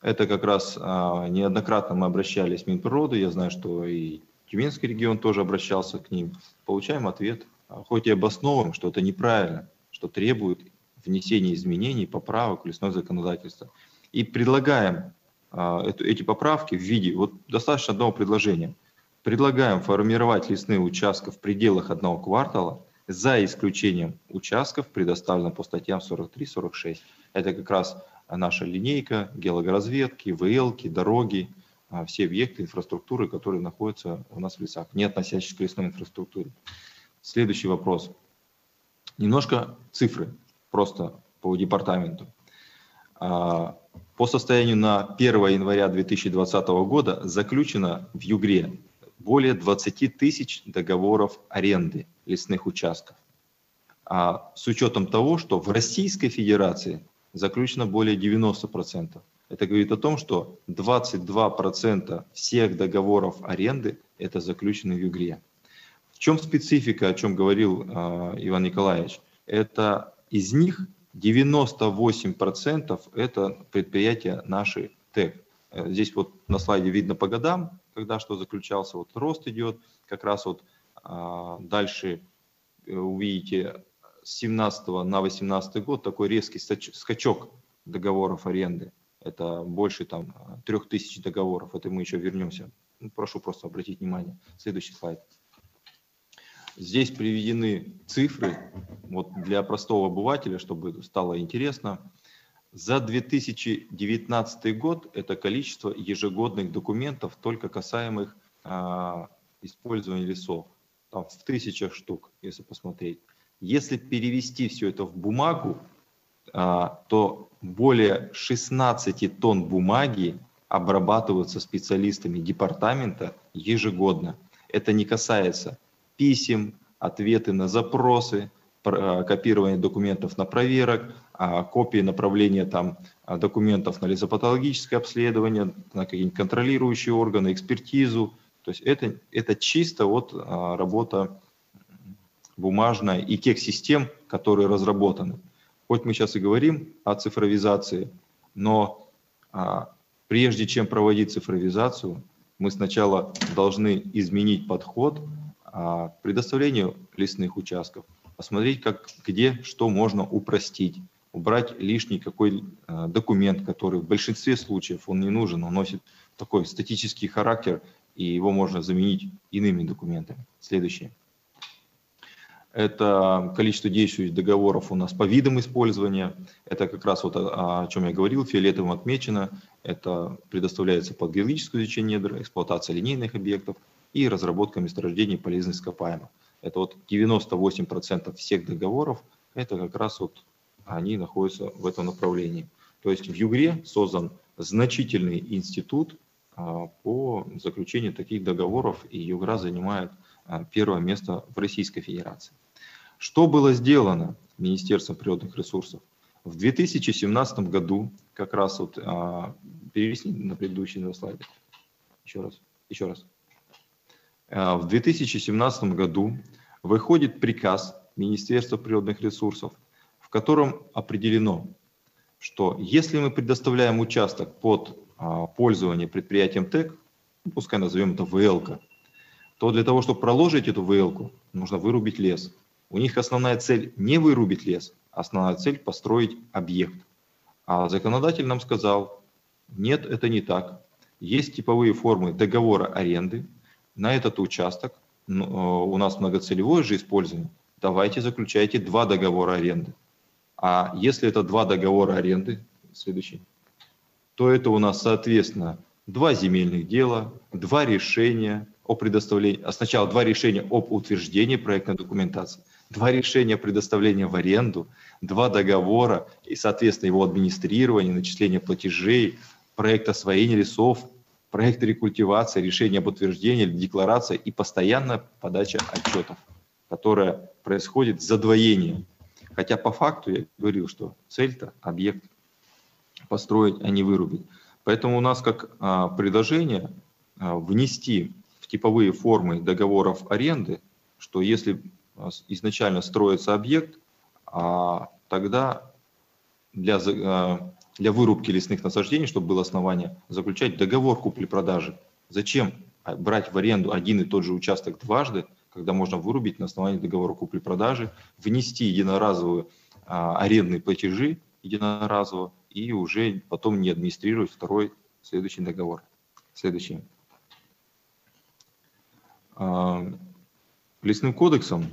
Это как раз а, неоднократно мы обращались в Минприроду, я знаю, что и Тюменский регион тоже обращался к ним. Получаем ответ, а, хоть и обосновываем, что это неправильно, что требует внесения изменений, поправок в лесное законодательство. И предлагаем а, эти поправки в виде, вот достаточно одного предложения. Предлагаем формировать лесные участки в пределах одного квартала за исключением участков, предоставленных по статьям 43-46. Это как раз наша линейка, геологоразведки, ВЛки, дороги, все объекты инфраструктуры, которые находятся у нас в лесах, не относящиеся к лесной инфраструктуре. Следующий вопрос. Немножко цифры просто по департаменту. А, По состоянию на 1 января 2020 года заключено в Югре более 20 тысяч договоров аренды лесных участков. А с учетом того, что в Российской Федерации заключено более 90%. Это говорит о том, что 22% всех договоров аренды это заключены в Югре. В чем специфика, о чем говорил э, Иван Николаевич? Это из них 98% это предприятия наши ТЭК. Э, Здесь вот на слайде видно по годам, когда что заключался, вот рост идет, как раз вот а, дальше э, увидите с 17 на 18 год такой резкий скачок договоров аренды. Это больше там 3000 договоров, это мы еще вернемся. Ну, Прошу просто обратить внимание. Следующий слайд. Здесь приведены цифры вот для простого обывателя, чтобы стало интересно. За 2019 год это количество ежегодных документов, только касаемых а, использования лесов. Там в тысячах штук, если посмотреть. Если перевести все это в бумагу, а, то более 16 тонн бумаги обрабатываются специалистами департамента ежегодно. Это не касается писем, ответы на запросы, пр- а, копирование документов на проверок, а, копии направления там а, документов на лесопатологическое обследование, на какие-нибудь контролирующие органы, экспертизу. То есть это, это чисто вот работа бумажная и тех систем, которые разработаны. Хоть мы сейчас и говорим о цифровизации, но а, прежде чем проводить цифровизацию, мы сначала должны изменить подход а, к предоставлению лесных участков, посмотреть, как, где что можно упростить. убрать лишний какой э, документ, который в большинстве случаев он не нужен, он носит такой статический характер, и его можно заменить иными документами. Следующее. Это количество действующих договоров у нас по видам использования. Это как раз вот о, о чем я говорил, фиолетовым отмечено. Это предоставляется под геологическое изучение недр, эксплуатация линейных объектов и разработка месторождений полезных ископаемых. Это вот 98% всех договоров, это как раз вот они находятся в этом направлении. То есть в Югре создан значительный институт а, по заключению таких договоров, и Югра занимает а, первое место в Российской Федерации. Что было сделано Министерством природных ресурсов? В 2017 году, как раз вот, а, перевести на предыдущий слайд, еще раз, еще раз. В 2017 году выходит приказ Министерства природных ресурсов, в котором определено, что если мы предоставляем участок под пользование предприятием ТЭК, пускай назовем это ВЛК, то для того, чтобы проложить эту ВЛК, нужно вырубить лес. У них основная цель не вырубить лес, основная цель построить объект. А законодатель нам сказал, нет, это не так. Есть типовые формы договора аренды на этот участок. Э, у нас многоцелевое же использование. Давайте заключайте два договора аренды. А если это два договора аренды, следующий, то это у нас, соответственно, два земельных дела, два решения, о предоставлении, а сначала два решения об утверждении проектной документации, два решения о предоставлении в аренду, два договора и, соответственно, его администрирование, начисление платежей, проект освоения лесов, проект рекультивации, решение об утверждении, декларация и постоянная подача отчетов, которая происходит задвоение. Хотя по факту я говорил, что цель-то объект построить, а не вырубить. Поэтому у нас как а, предложение а, внести типовые формы договоров аренды, что если изначально строится объект, а тогда для, а, для вырубки лесных насаждений, чтобы было основание, заключать договор купли-продажи. Зачем брать в аренду один и тот же участок дважды, когда можно вырубить на основании договора купли-продажи, внести единоразовые а, арендные платежи единоразово и уже потом не администрировать второй следующий договор. Следующий. А, лесным кодексом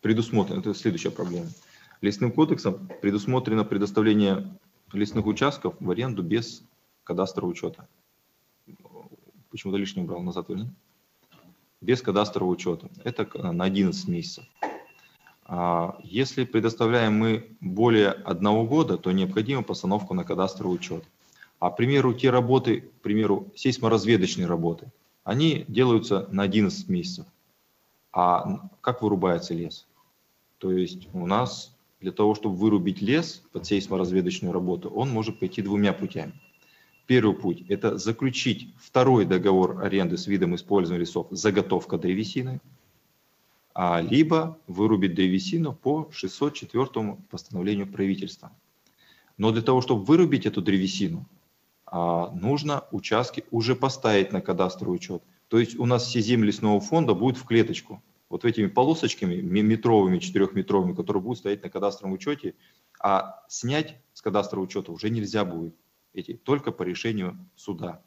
предусмотрено, это следующая проблема, лесным кодексом предусмотрено предоставление лесных участков в аренду без кадастрового учета. Почему-то лишнее брал назад, вернее. Без кадастрового учета. Это на 11 месяцев. А, если предоставляем мы более одного года, то необходима постановка на кадастровый учет. А, к примеру, те работы, к примеру, сейсморазведочные работы, они делаются на 11 месяцев. А как вырубается лес? То есть у нас для того, чтобы вырубить лес под сейсморазведочную работу, он может пойти двумя путями. Первый путь – это заключить второй договор аренды с видом использования лесов заготовка древесины, а либо вырубить древесину по 604 постановлению правительства. Но для того, чтобы вырубить эту древесину, а, нужно участки уже поставить на кадастровый учет. То есть у нас все земли лесного фонда будут в клеточку. Вот этими полосочками метровыми, четырехметровыми, которые будут стоять на кадастровом учете, а снять с кадастрового учета уже нельзя будет. Эти, только по решению суда.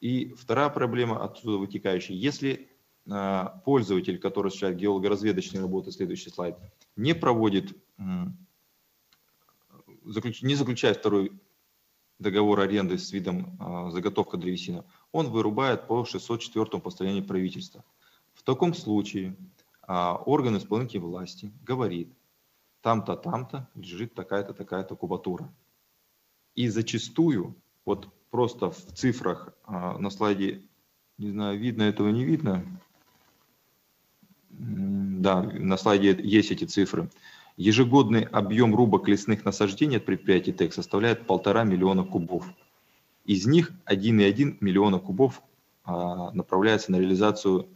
И вторая проблема отсюда вытекающая. Если э, пользователь, который осуществляет геолого-разведочные работы, следующий слайд, не проводит, не заключает второй договор аренды с видом а, заготовка древесины, он вырубает по 604 постановлению правительства. В таком случае а, орган исполнительной власти говорит, там-то, там-то лежит такая-то, такая-то кубатура. И зачастую, вот просто в цифрах а, на слайде, не знаю, видно этого, не видно, да, на слайде есть эти цифры. Ежегодный объем рубок лесных насаждений от предприятий ТЭК составляет полтора миллиона кубов. Из них 1,1 миллиона кубов а, направляется на реализацию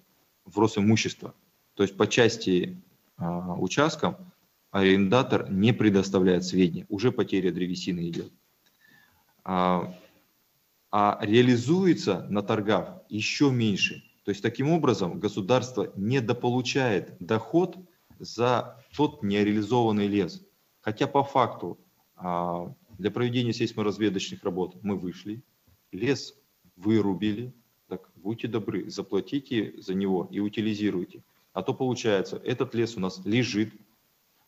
в Росимущество. То есть по части а, участкам арендатор не предоставляет сведения, уже потеря древесины идет. А, а реализуется на торгах еще меньше. То есть таким образом государство недополучает доход за тот нереализованный лес. Хотя по факту а, для проведения сейсморазведочных работ мы вышли, лес вырубили, так будьте добры, заплатите за него и утилизируйте. А то получается, этот лес у нас лежит,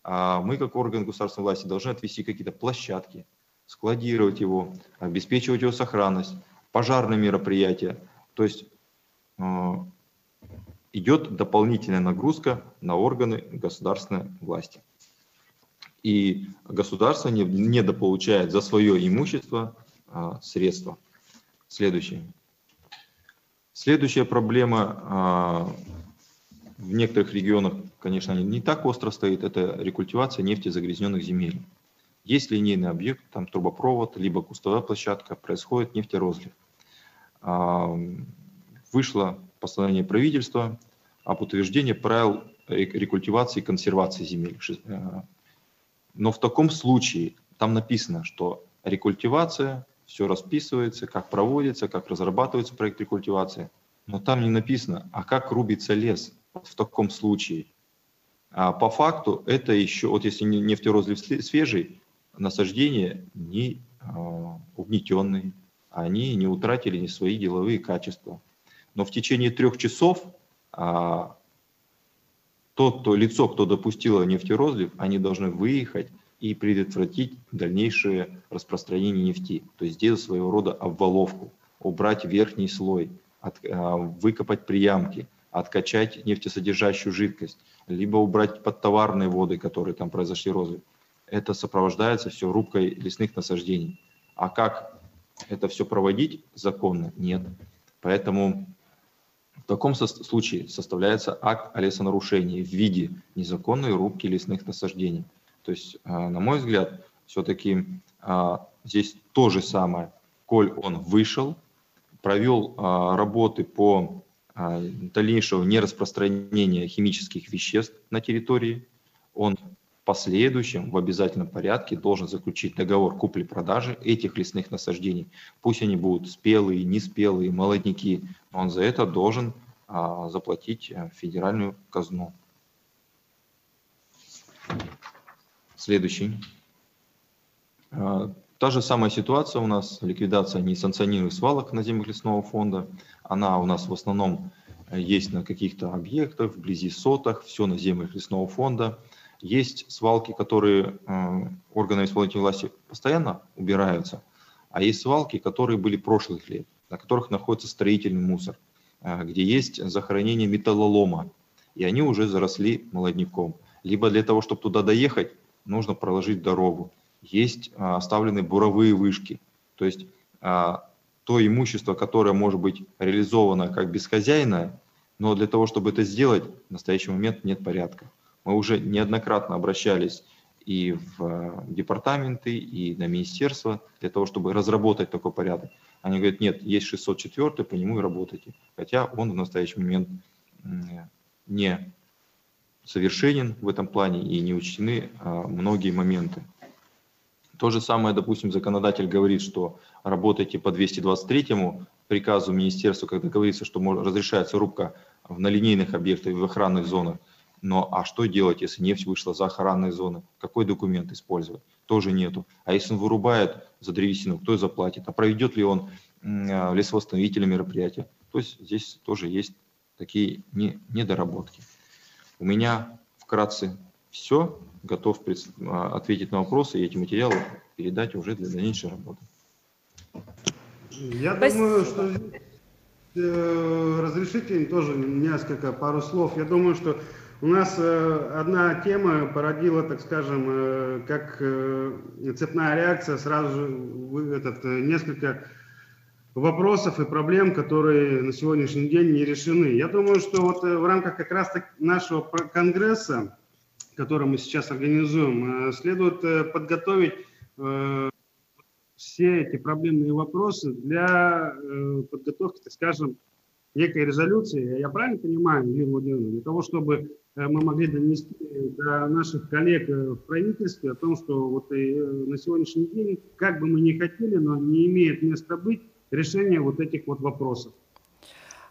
а мы как орган государственной власти должны отвести какие-то площадки, складировать его, обеспечивать его сохранность, пожарные мероприятия. То есть э, идет дополнительная нагрузка на органы государственной власти. И государство не, недополучает за свое имущество а, средства. Следующее. Следующая проблема а, в некоторых регионах, конечно, не так остро стоит, это рекультивация нефтезагрязненных земель. Есть линейный объект, там трубопровод, либо кустовая площадка, происходит нефтерозлив. А, вышло постановление правительства об утверждении правил рекультивации и консервации земель. Э, но в таком случае там написано, что рекультивация, все расписывается, как проводится, как разрабатывается проект рекультивации. Но там не написано, а как рубится лес в таком случае. А по факту это еще, вот если нефтерозлив свежий, насаждения не а, угнетенные, они не утратили ни свои деловые качества. Но в течение трех часов а, тот, то лицо, кто допустило нефтерозлив, они должны выехать и предотвратить дальнейшее распространение нефти. То есть сделать своего рода обваловку, убрать верхний слой, от, а, выкопать приямки, откачать нефтесодержащую жидкость, либо убрать подтоварные воды, которые там произошли розлив. Это сопровождается все рубкой лесных насаждений. А как это все проводить законно? Нет. Поэтому в таком случае составляется акт о лесонарушении в виде незаконной рубки лесных насаждений. То есть, а, на мой взгляд, все-таки а, здесь то же самое. Коль он вышел, провел а, работы по дальнейшего нераспространения химических веществ на территории, он в последующем в обязательном порядке должен заключить договор купли-продажи этих лесных насаждений. Пусть они будут спелые, неспелые, молодняки, но он за это должен заплатить федеральную казну. Следующий. А, та же самая ситуация у нас, ликвидация несанкционированных свалок на землях лесного фонда. Она у нас в основном есть на каких-то объектах, вблизи сотах, все на землях лесного фонда. Есть свалки, которые э, органы исполнительной власти постоянно убираются, а есть свалки, которые были прошлых лет, на которых находится строительный мусор, э, где есть захоронение металлолома, и они уже заросли молодняком. Либо для того, чтобы туда доехать, нужно проложить дорогу. Есть а, оставлены буровые вышки. То есть а, то имущество, которое может быть реализовано как бесхозяйное, но для того, чтобы это сделать, в настоящий момент нет порядка. Мы уже неоднократно обращались и в а, департаменты, и на министерство для того, чтобы разработать такой порядок. Они говорят, нет, есть 604, по нему и работайте. Хотя он в настоящий момент не совершенен в этом плане и не учтены а, многие моменты. То же самое, допустим, законодатель говорит, что работайте по 223 приказу министерства, когда говорится, что разрешается рубка на линейных объектах и в охранных зонах. Но а что делать, если нефть вышла за охранные зоны? Какой документ использовать? Тоже нету. А если он вырубает за древесину, кто заплатит? А проведет ли он а, лесовосстановительные мероприятия? То есть здесь тоже есть такие недоработки. У меня вкратце все. Готов а, ответить на вопросы и эти материалы передать уже для дальнейшей работы. Я Спасибо. думаю, что э, разрешите тоже несколько пару слов. Я думаю, что у нас э, одна тема породила, так скажем, э, как э, цепная реакция, сразу же этот, несколько вопросов и проблем, которые на сегодняшний день не решены. Я думаю, что вот э, в рамках как раз нашего конгресса, который мы сейчас организуем, э, следует э, подготовить все эти проблемные вопросы для подготовки, так скажем, некой резолюции, я правильно понимаю, Юрий Владимировна, для того, чтобы мы могли донести до наших коллег в правительстве о том, что вот на сегодняшний день, как бы мы ни хотели, но не имеет места быть, решения вот этих вот вопросов.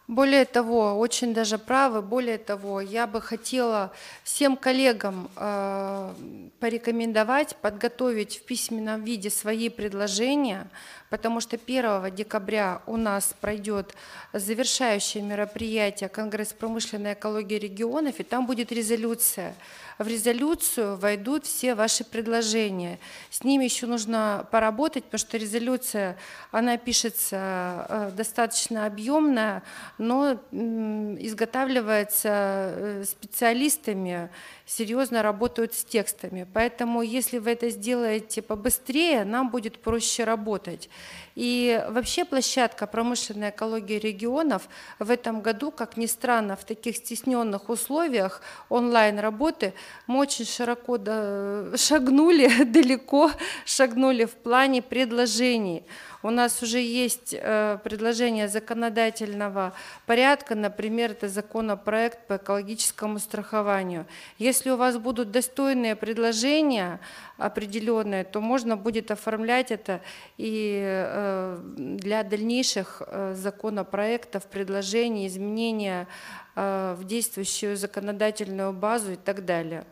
Более того, очень даже правы, более того, я бы хотела всем коллегам э, порекомендовать подготовить в письменном виде свои предложения, потому что 1 декабря у нас пройдет завершающее мероприятие Конгресс промышленной экологии регионов, и там будет резолюция в резолюцию войдут все ваши предложения. С ними еще нужно поработать, потому что резолюция, она пишется э, достаточно объемная, но изготавливается э, специалистами, серьезно работают с текстами. Поэтому если вы это сделаете побыстрее, нам будет проще работать. И вообще площадка промышленной экологии регионов в этом году, как ни странно, в таких стесненных условиях онлайн-работы мы очень широко шагнули, далеко шагнули в плане предложений. У нас уже есть э, предложение законодательного порядка, например, это законопроект по экологическому страхованию. Если у вас будут достойные предложения определенные, то можно будет оформлять это и э, для дальнейших э, законопроектов, предложений, изменения в действующую законодательную базу и так далее.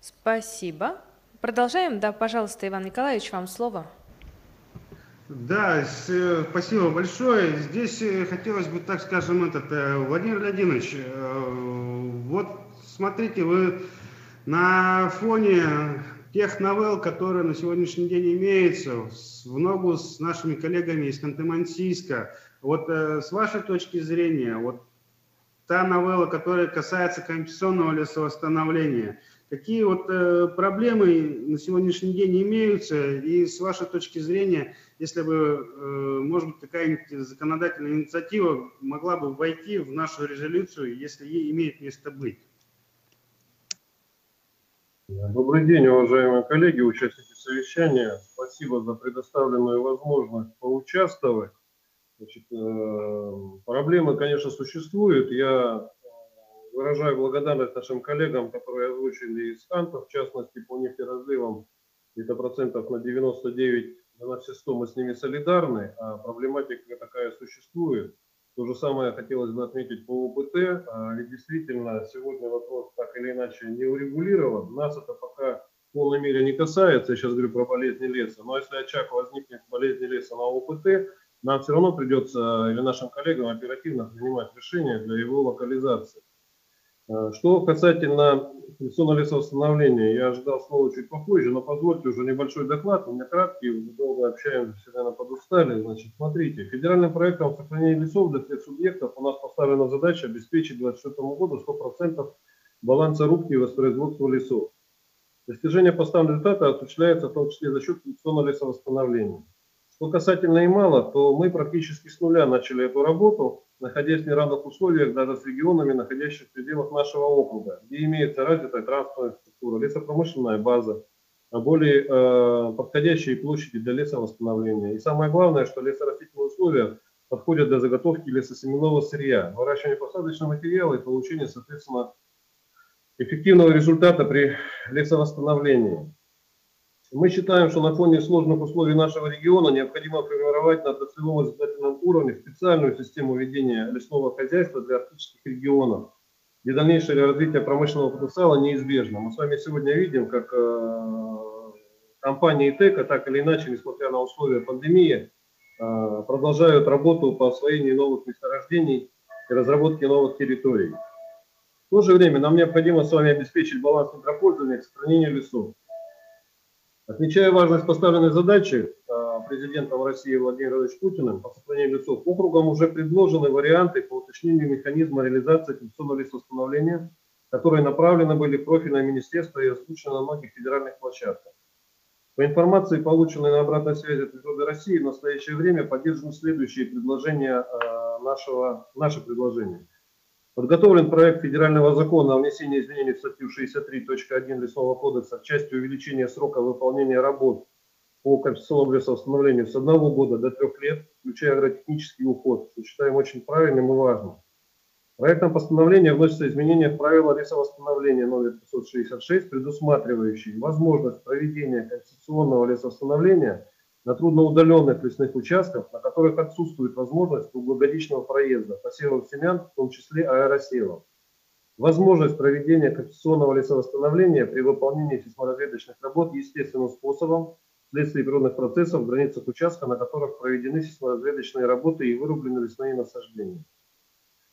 Спасибо. Продолжаем. Да, пожалуйста, Иван Николаевич, вам слово. Да, э, спасибо большое. Здесь э, хотелось бы, так скажем, этот, э, Владимир Владимирович, вот смотрите, вы на фоне тех новелл, которые на сегодняшний день имеются, в ногу с нашими коллегами из Ханты-Мансийска, вот с вашей точки зрения, вот та новелла, которая касается компенсационного лесовосстановления – Какие вот э, проблемы на сегодняшний день имеются? И с вашей точки зрения, если бы, э, может быть, какая-нибудь законодательная инициатива могла бы войти в нашу резолюцию, если ей имеет место быть? Добрый день, уважаемые коллеги, участники совещания. Спасибо за предоставленную возможность поучаствовать. Значит, э, проблемы, конечно, существуют. Я Выражаю благодарность нашим коллегам, которые озвучили из Канта, в частности, по нефтеразливам, где-то процентов на 99, на все 100 мы с ними солидарны, а проблематика такая существует. То же самое хотелось бы отметить по ОПТ, а ведь действительно сегодня вопрос так или иначе не урегулирован. Нас это пока в полной мере не касается, я сейчас говорю про болезни леса, но если очаг возникнет болезни леса на ОПТ, нам все равно придется или нашим коллегам оперативно принимать решения для его локализации. Э, что касательно инвестиционного лесовосстановления, я ожидал слова чуть попозже, но позвольте уже небольшой доклад, у меня краткий, долго общаемся, все, наверное, подустали. Значит, смотрите, федеральным проектом сохранения лесов для всех субъектов у нас поставлена задача обеспечить к 2024 году 100% баланса рубки и воспроизводства лесов. Достижение поставленного результата осуществляется в том числе за счет инвестиционного лесовосстановления. Что касательно и мало, то мы практически с нуля начали эту работу, находясь в неравных условиях даже с регионами, находящихся в пределах нашего округа, где имеется развитая транспортная структура, лесопромышленная база, а более э, подходящие площади для лесовосстановления. И самое главное, что лесорастительные условия подходят для заготовки лесосеменного сырья, выращивания посадочного материала и получения, соответственно, эффективного результата при лесовосстановлении. Мы считаем, что на фоне сложных условий нашего региона необходимо формировать на отраслевом избирательном уровне специальную систему ведения лесного хозяйства для арктических регионов, где дальнейшее развитие промышленного потенциала неизбежно. Мы с вами сегодня видим, как э, компании ТЭКа так или иначе, несмотря на условия пандемии, э, продолжают работу по освоению новых месторождений и разработке новых территорий. В то же время нам необходимо с вами обеспечить баланс недропользования и сохранения лесов. Отмечая важность поставленной задачи а, президентом России Владимиром Владимировичем Путиным по сохранению лесов, округам уже предложены варианты по уточнению механизма реализации конституционного лесоустановления, которые направлены были в профильное министерство и озвучены на многих федеральных площадках. По информации, полученной на обратной связи от природы России, в настоящее время поддержаны следующие предложения а, нашего, наши предложения – Подготовлен проект федерального закона о внесении изменений в статью 63.1 Лесного кодекса в части увеличения срока выполнения работ по компенсационному лесовосстановлению с одного года до трех лет, включая агротехнический уход, что считаем очень правильным и важным. Проектом постановления вносятся изменения в правила лесовосстановления номер 566, предусматривающие возможность проведения конституционного лесовосстановления на трудноудаленных лесных участках, на которых отсутствует возможность круглогодичного проезда посевов семян, в том числе аэросевов. Возможность проведения конституционного лесовосстановления при выполнении сейсморазведочных работ естественным способом вследствие природных процессов в границах участка, на которых проведены сейсморазведочные работы и вырублены лесные насаждения.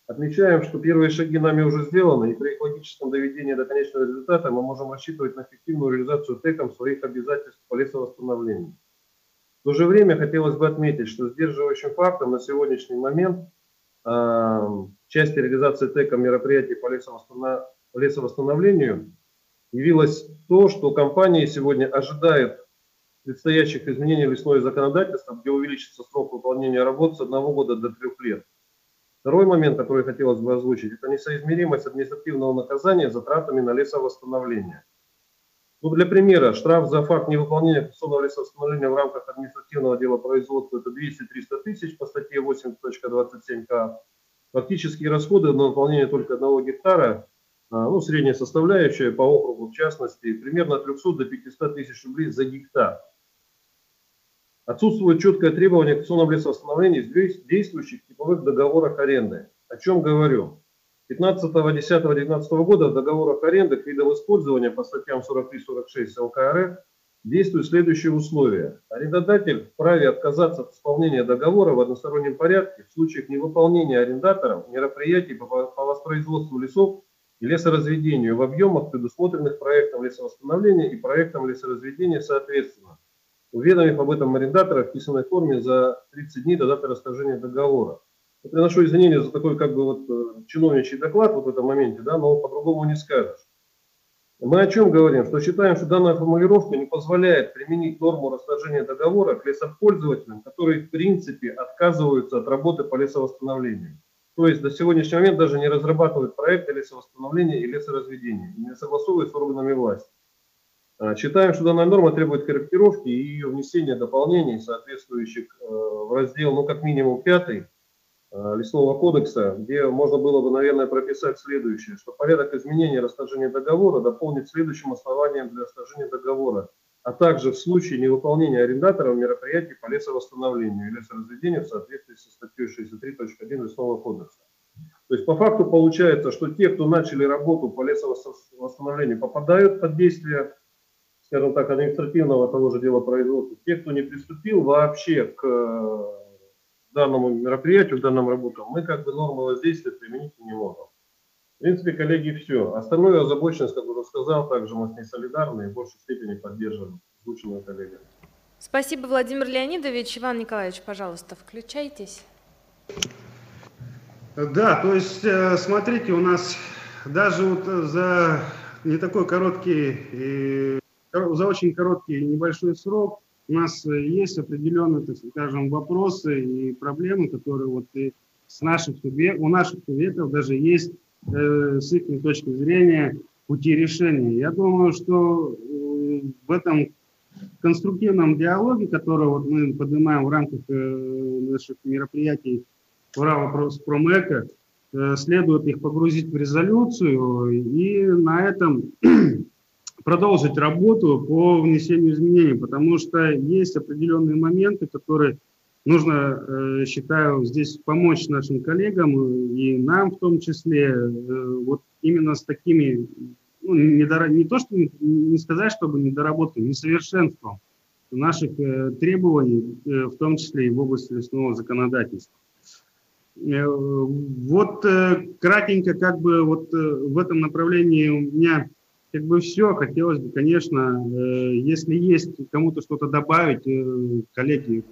Отмечаем, что первые шаги нами уже сделаны, и при их логическом доведении до конечного результата мы можем рассчитывать на эффективную реализацию ТЭКом своих обязательств по лесовосстановлению. В то же время хотелось бы отметить, что сдерживающим фактом на сегодняшний момент э, части реализации ТЭКом мероприятий по лесовосстановлению явилось то, что компании сегодня ожидают предстоящих изменений в лесное законодательство, где увеличится срок выполнения работ с одного года до трех лет. Второй момент, который хотелось бы озвучить, это несоизмеримость административного наказания затратами на лесовосстановление. Ну, для примера, штраф за факт невыполнения конституционного лесовосстановления в рамках административного дела производства это 200-300 тысяч по статье 8.27к. Фактические расходы на выполнение только одного гектара, а, ну, средняя составляющая по округу в частности, примерно от 300 до 500 тысяч рублей за гектар. Отсутствует четкое требование к конституционному в действующих типовых договорах аренды. О чем говорю? 15.10.19 года в договорах аренды к видам использования по статьям 43-46 ЛК РФ действуют следующие условия. Арендодатель вправе отказаться от исполнения договора в одностороннем порядке в случаях невыполнения арендатором мероприятий по, воспроизводству лесов и лесоразведению в объемах, предусмотренных проектом лесовосстановления и проектом лесоразведения соответственно уведомив об этом арендатора в письменной форме за 30 дней до даты расторжения договора. Приношу извинения за такой как бы вот э, чиновничий доклад вот в этом моменте, да, но по-другому не скажешь. Мы о чем говорим? Что считаем, что данная формулировка не позволяет применить норму расторжения договора к лесопользователям, которые в принципе отказываются от работы по лесовосстановлению. То есть до сегодняшнего момента даже не разрабатывают проекты лесовосстановления и лесоразведения, и не согласовывают с органами власти. А, считаем, что данная норма требует корректировки и ее внесения дополнений, соответствующих э, в раздел, ну, как минимум, пятый лесного кодекса, где можно было бы, наверное, прописать следующее, что порядок изменения расторжения договора дополнить следующим основанием для расторжения договора, а также в случае невыполнения арендатором мероприятий по лесовосстановлению и лесоразведению в соответствии со статьей 63.1 Лесного кодекса. То есть по факту получается, что те, кто начали работу по лесовосстановлению, попадают под действие скажем так, административного того же дела производства, те, кто не приступил вообще к э, данному мероприятию, данным работам, мы как бы нормы воздействия применить не можем. В принципе, коллеги, все. Остальную озабоченность, как уже сказал, также мы с ней солидарны и в большей степени поддерживаем озвученную коллеги. Спасибо, Владимир Леонидович. Иван Николаевич, пожалуйста, включайтесь. Да, то есть, э, смотрите, у нас даже вот за не такой короткий за очень короткий и небольшой срок у нас э, есть определенные, так скажем, вопросы и проблемы, которые вот и с наших у наших субъектов даже есть э, с их точки зрения пути решения. Я думаю, что э, в этом конструктивном диалоге, который вот мы поднимаем в рамках э, наших мероприятий «Право с Промэко», э, следует их погрузить в резолюцию и на этом продолжить работу по внесению изменений, потому что есть определенные моменты, которые нужно, э, считаю, здесь помочь нашим коллегам и нам в том числе, э, вот именно с такими, ну, недор... не то, что не сказать, чтобы недоработками, несовершенством наших э, требований, в том числе и в области лесного законодательства. Вот кратенько, как бы вот в этом направлении у меня как бы все. Хотелось бы, конечно, э, если есть кому-то что-то добавить, э, коллеги,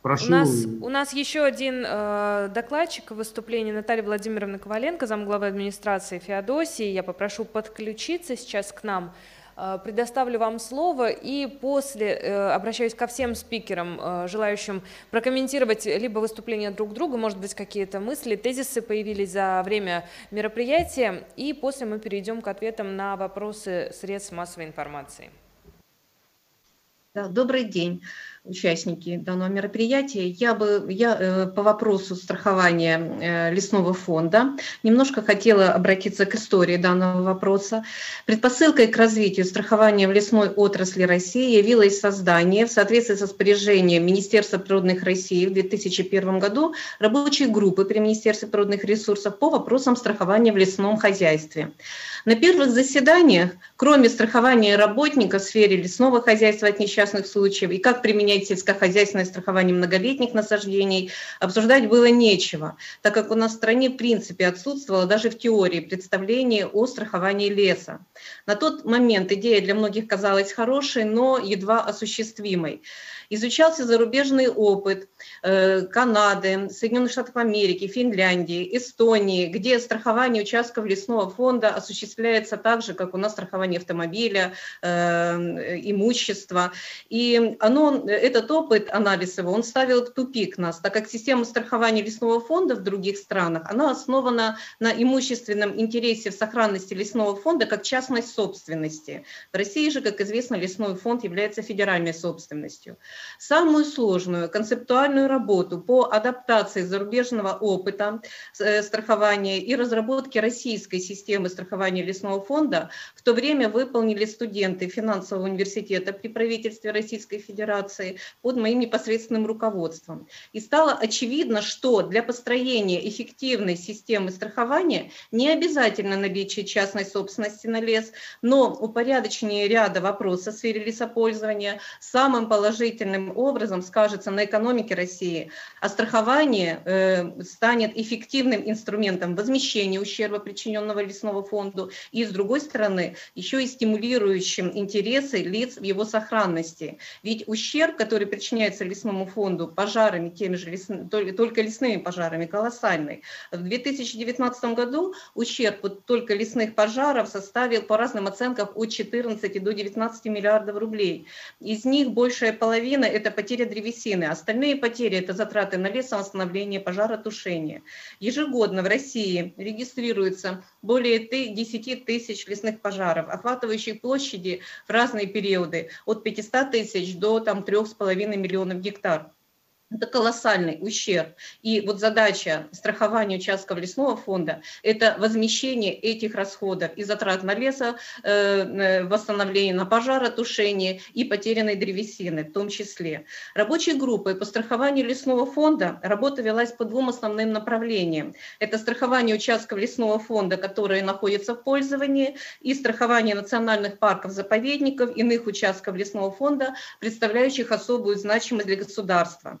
прошу. У нас, у нас еще один э, докладчик в выступлении Наталья Владимировна Коваленко, замглавы администрации Феодосии. Я попрошу подключиться сейчас к нам. Э, предоставлю вам слово и после э, обращаюсь ко всем спикерам, э, желающим прокомментировать либо выступления друг друга, может быть, какие-то мысли, тезисы появились за время мероприятия, и после мы перейдем к ответам на вопросы средств массовой информации. Добрый день. Участники данного мероприятия. Я бы я, э, по вопросу страхования э, лесного фонда немножко хотела обратиться к истории данного вопроса. Предпосылкой к развитию страхования в лесной отрасли России явилось создание в соответствии с распоряжением Министерства природных России в 2001 году рабочей группы при Министерстве природных ресурсов по вопросам страхования в лесном хозяйстве. На первых заседаниях, кроме страхования работников в сфере лесного хозяйства от несчастных случаев и как применять сельскохозяйственное страхование многолетних насаждений, обсуждать было нечего, так как у нас в стране в принципе отсутствовало даже в теории представление о страховании леса. На тот момент идея для многих казалась хорошей, но едва осуществимой. Изучался зарубежный опыт э, Канады, Соединенных Штатов Америки, Финляндии, Эстонии, где страхование участков лесного фонда осуществляется так же, как у нас страхование автомобиля, э, имущества. И оно, этот опыт, анализ его, он ставил в тупик нас, так как система страхования лесного фонда в других странах, она основана на имущественном интересе в сохранности лесного фонда как частной собственности. В России же, как известно, лесной фонд является федеральной собственностью. Самую сложную концептуальную работу по адаптации зарубежного опыта э, страхования и разработке российской системы страхования лесного фонда в то время выполнили студенты финансового университета при правительстве Российской Федерации под моим непосредственным руководством. И стало очевидно, что для построения эффективной системы страхования не обязательно наличие частной собственности на лес, но упорядочение ряда вопросов в сфере лесопользования самым положительным положительным образом скажется на экономике России, а страхование э, станет эффективным инструментом возмещения ущерба, причиненного лесного фонду, и, с другой стороны, еще и стимулирующим интересы лиц в его сохранности. Ведь ущерб, который причиняется лесному фонду пожарами, теми же лесными, только лесными пожарами, колоссальный. В 2019 году ущерб вот только лесных пожаров составил по разным оценкам от 14 до 19 миллиардов рублей. Из них большая половина половина – это потеря древесины, остальные потери – это затраты на лесовосстановление, пожаротушение. Ежегодно в России регистрируется более 10 тысяч лесных пожаров, охватывающих площади в разные периоды от 500 тысяч до там, 3,5 миллионов гектар. Это колоссальный ущерб. И вот задача страхования участков лесного фонда – это возмещение этих расходов и затрат на лесо, э, э, восстановление на пожаротушение и потерянной древесины в том числе. Рабочей группой по страхованию лесного фонда работа велась по двум основным направлениям. Это страхование участков лесного фонда, которые находятся в пользовании, и страхование национальных парков, заповедников, иных участков лесного фонда, представляющих особую значимость для государства.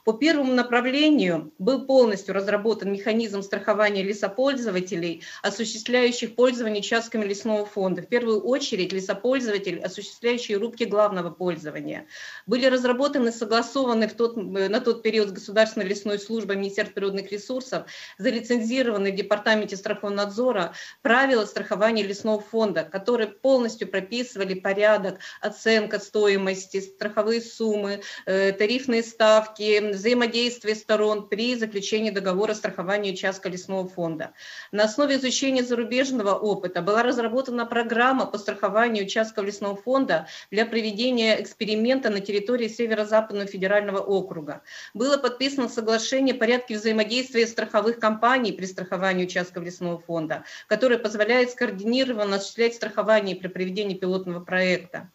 По первому направлению был полностью разработан механизм страхования лесопользователей, осуществляющих пользование участками лесного фонда. В первую очередь лесопользователь, осуществляющий рубки главного пользования. Были разработаны, согласованы в тот, на тот период с Государственной лесной службой Министерства природных ресурсов, зарецензированы в Департаменте страхового надзора правила страхования лесного фонда, которые полностью прописывали порядок, оценка стоимости, страховые суммы, э, тарифные ставки, взаимодействие сторон при заключении договора страхования участка лесного фонда. На основе изучения зарубежного опыта была разработана программа по страхованию участков лесного фонда для проведения эксперимента на территории Северо-Западного федерального округа. Было подписано соглашение о порядке взаимодействия страховых компаний при страховании участков лесного фонда, которое позволяет скоординированно осуществлять страхование при проведении пилотного проекта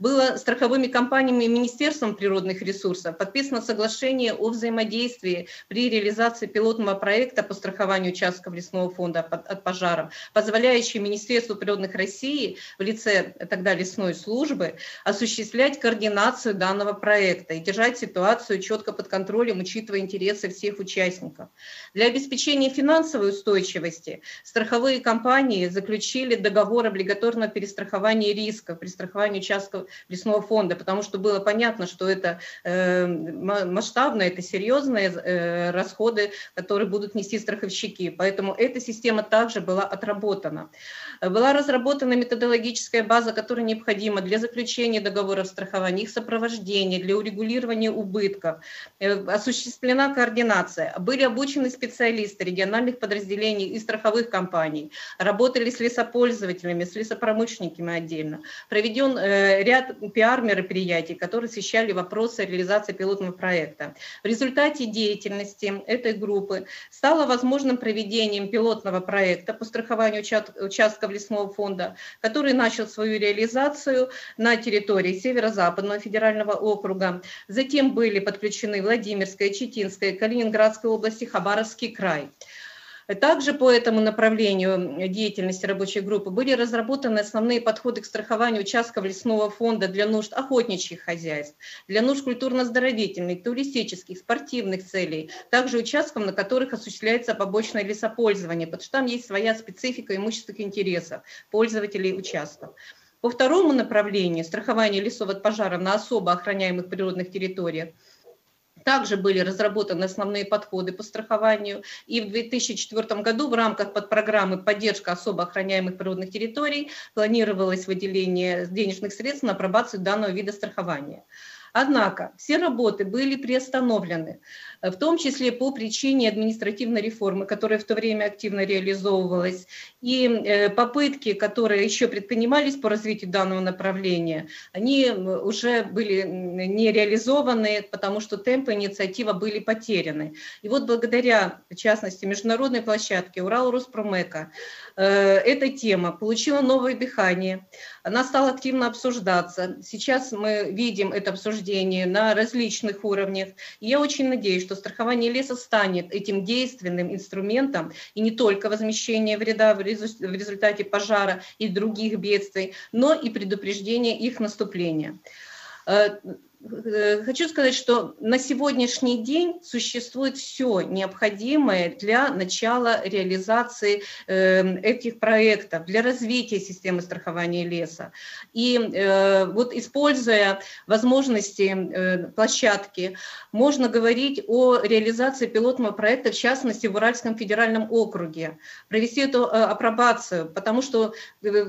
было страховыми компаниями и Министерством природных ресурсов подписано соглашение о взаимодействии при реализации пилотного проекта по страхованию участков лесного фонда от пожаров, позволяющий Министерству природных России в лице тогда лесной службы осуществлять координацию данного проекта и держать ситуацию четко под контролем, учитывая интересы всех участников. Для обеспечения финансовой устойчивости страховые компании заключили договор облигаторного перестрахования рисков при страховании участков лесного фонда, потому что было понятно, что это э, масштабно, это серьезные э, расходы, которые будут нести страховщики. Поэтому эта система также была отработана. Была разработана методологическая база, которая необходима для заключения договоров страхования, их сопровождения, для урегулирования убытков. Э, осуществлена координация. Были обучены специалисты региональных подразделений и страховых компаний. Работали с лесопользователями, с лесопромышленниками отдельно. Проведен ряд ряд пиар-мероприятий, которые освещали вопросы реализации пилотного проекта. В результате деятельности этой группы стало возможным проведением пилотного проекта по страхованию участков лесного фонда, который начал свою реализацию на территории Северо-Западного федерального округа. Затем были подключены Владимирская, Читинская, Калининградская области, Хабаровский край. Также по этому направлению деятельности рабочей группы были разработаны основные подходы к страхованию участков лесного фонда для нужд охотничьих хозяйств, для нужд культурно-оздоровительных, туристических, спортивных целей, также участков, на которых осуществляется побочное лесопользование, потому что там есть своя специфика имущественных интересов пользователей участков. По второму направлению страхование лесов от пожара на особо охраняемых природных территориях также были разработаны основные подходы по страхованию. И в 2004 году в рамках подпрограммы «Поддержка особо охраняемых природных территорий» планировалось выделение денежных средств на апробацию данного вида страхования. Однако все работы были приостановлены, в том числе по причине административной реформы, которая в то время активно реализовывалась, и э, попытки, которые еще предпринимались по развитию данного направления, они уже были не реализованы, потому что темпы инициатива были потеряны. И вот благодаря, в частности, международной площадке Урал Роспромека э, эта тема получила новое дыхание, она стала активно обсуждаться. Сейчас мы видим это обсуждение на различных уровнях. И я очень надеюсь, что страхование леса станет этим действенным инструментом, и не только возмещение вреда в результате пожара и других бедствий, но и предупреждение их наступления. Э, хочу сказать, что на сегодняшний день существует все необходимое для начала реализации эм, этих проектов, для развития системы страхования леса. И э, вот используя возможности э, площадки, можно говорить о реализации пилотного проекта, в частности, в Уральском федеральном округе, провести эту апробацию, потому что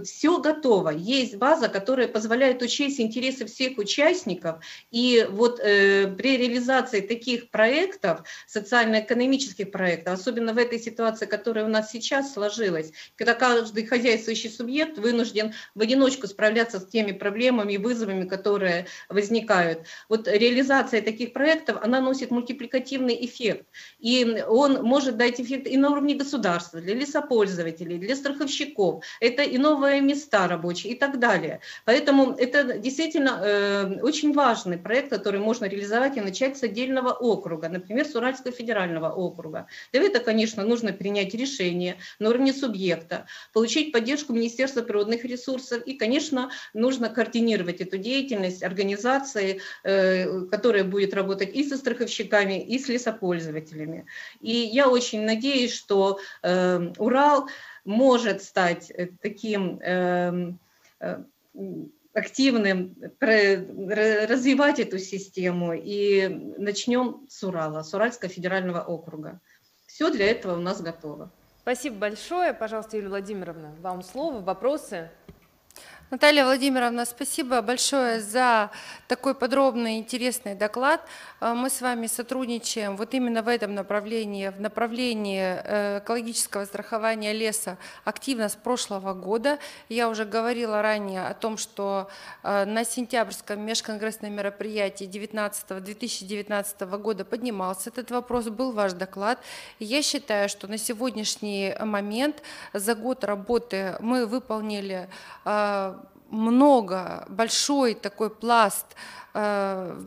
все готово, есть база, которая позволяет учесть интересы всех участников и вот э, при реализации таких проектов, социально-экономических проектов, особенно в этой ситуации, которая у нас сейчас сложилась, когда каждый хозяйствующий субъект вынужден в одиночку справляться с теми проблемами и вызовами, которые возникают. Вот реализация таких проектов, она носит мультипликативный эффект. И он может дать эффект и на уровне государства, для лесопользователей, для страховщиков. Это и новые места рабочие и так далее. Поэтому это действительно э, очень важно важный проект, который можно реализовать и начать с отдельного округа, например, с Уральского федерального округа. Для этого, конечно, нужно принять решение на уровне субъекта, получить поддержку Министерства природных ресурсов и, конечно, нужно координировать эту деятельность организации, э, которая будет работать и со страховщиками, и с лесопользователями. И я очень надеюсь, что э, Урал может стать э, таким эм, активным развивать эту систему и начнем с Урала, с Уральского федерального округа. Все для этого у нас готово. Спасибо большое. Пожалуйста, Юлия Владимировна, вам слово, вопросы. Наталья Владимировна, спасибо большое за такой подробный интересный доклад. Э, мы с вами сотрудничаем вот именно в этом направлении, в направлении э, экологического страхования леса активно с прошлого года. Я уже говорила ранее о том, что э, на сентябрьском межконгрессном мероприятии 19, 2019 года поднимался этот вопрос, был ваш доклад. я считаю, что на сегодняшний момент за год работы мы выполнили много, большой такой пласт Э,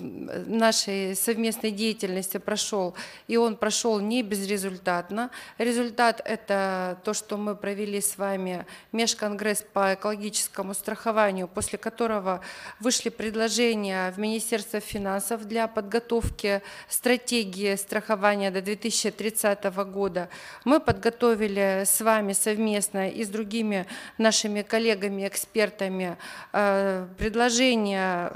нашей совместной деятельности прошел, и он прошел не безрезультатно. Результат – это то, что мы провели с вами межконгресс по экологическому страхованию, после которого вышли предложения в Министерство финансов для подготовки стратегии страхования до 2030 года. Мы подготовили с вами совместно и с другими нашими коллегами, э, предложения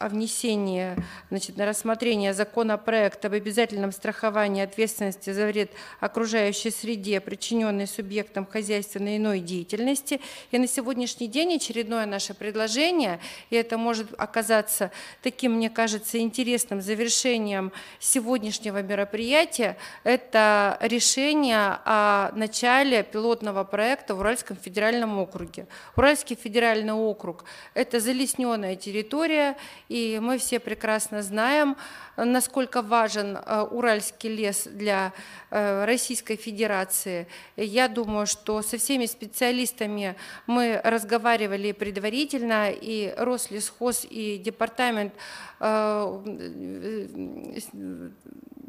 о внесении значит, на рассмотрение законопроекта об обязательном страховании ответственности за вред окружающей среде, причиненный субъектам хозяйственной иной деятельности. И на сегодняшний день очередное наше предложение, и это может оказаться таким, мне кажется, интересным завершением сегодняшнего мероприятия, это решение о начале пилотного проекта в Уральском федеральном округе. Уральский федеральный округ – это залесненная территория, и мы все прекрасно знаем, насколько важен э, уральский лес для э, Российской Федерации. Я думаю, что со всеми специалистами мы разговаривали предварительно, и Рослесхоз, и департамент э,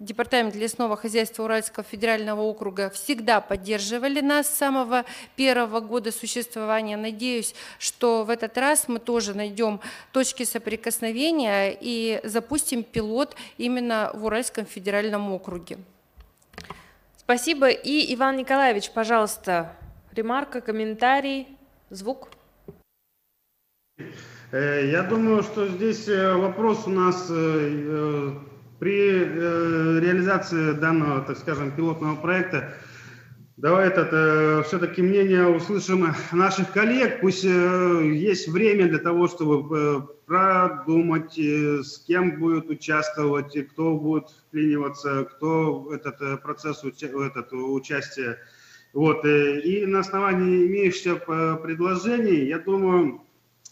Департамент лесного хозяйства Уральского федерального округа всегда поддерживали нас с самого первого года существования. Надеюсь, что в этот раз мы тоже найдем точки соприкосновения и запустим пилот именно в Уральском федеральном округе. Спасибо. И Иван Николаевич, пожалуйста, ремарка, комментарий, звук. Э, я думаю, что здесь э, вопрос у нас э, при реализации данного, так скажем, пилотного проекта давай этот, э, все-таки мнение услышим наших коллег. Пусть э, есть время для того, чтобы э, продумать, э, с кем будет участвовать, кто будет вклиниваться, кто этот э, процесс, этот, участие. Вот. Э, и на основании имеющихся э, предложений, я думаю,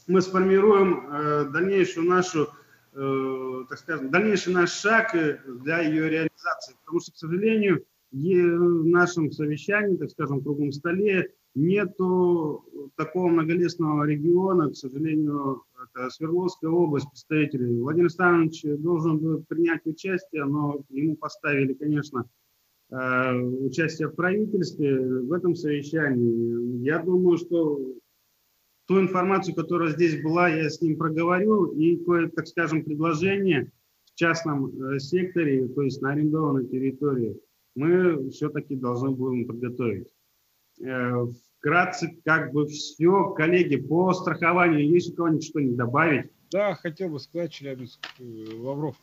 мы сформируем э, дальнейшую нашу Э, так скажем, дальнейший наш шаг э, для ее реализации. Потому что, к сожалению, в нашем совещании, так скажем, круглом столе нету такого многолесного региона, к сожалению, это Свердловская область, представители. Владимир Александрович должен был принять участие, но ему поставили, конечно, э, участие в правительстве в этом совещании. Я думаю, что ту информацию, которая здесь была, я с ним проговорил, и кое, так скажем, предложение в частном э, секторе, то есть на арендованной территории, мы все-таки должны будем подготовить. Э, вкратце, как бы все. Коллеги, по страхованию есть у кого-нибудь что-нибудь добавить? Да, хотел бы сказать, Челябинск, э, Лавров.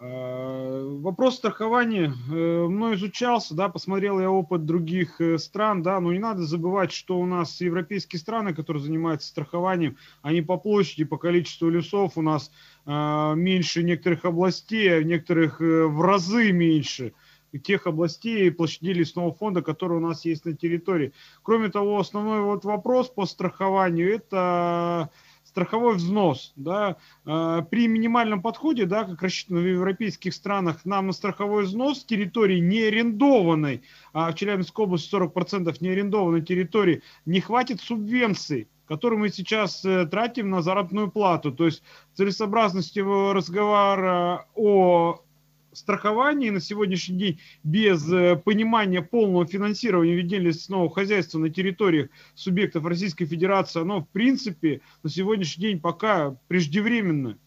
Э, вопрос страхования мной изучался, да, посмотрел я опыт других стран, да, но не надо забывать, что у нас европейские страны, которые занимаются страхованием, они по площади, по количеству лесов у нас меньше некоторых областей, а некоторых в разы меньше тех областей и площадей лесного фонда, которые у нас есть на территории. Кроме того, основной вот вопрос по страхованию – это страховой взнос. Да, а, при минимальном подходе, да, как рассчитано в европейских странах, нам на страховой взнос территории не арендованной, а в Челябинской области 40% не арендованной территории, не хватит субвенций которые мы сейчас э, тратим на заработную плату. То есть целесообразности разговора о страховании на сегодняшний день без э, понимания полного финансирования ведения лесного хозяйства на территориях субъектов Российской Федерации, оно в принципе на сегодняшний день пока преждевременно.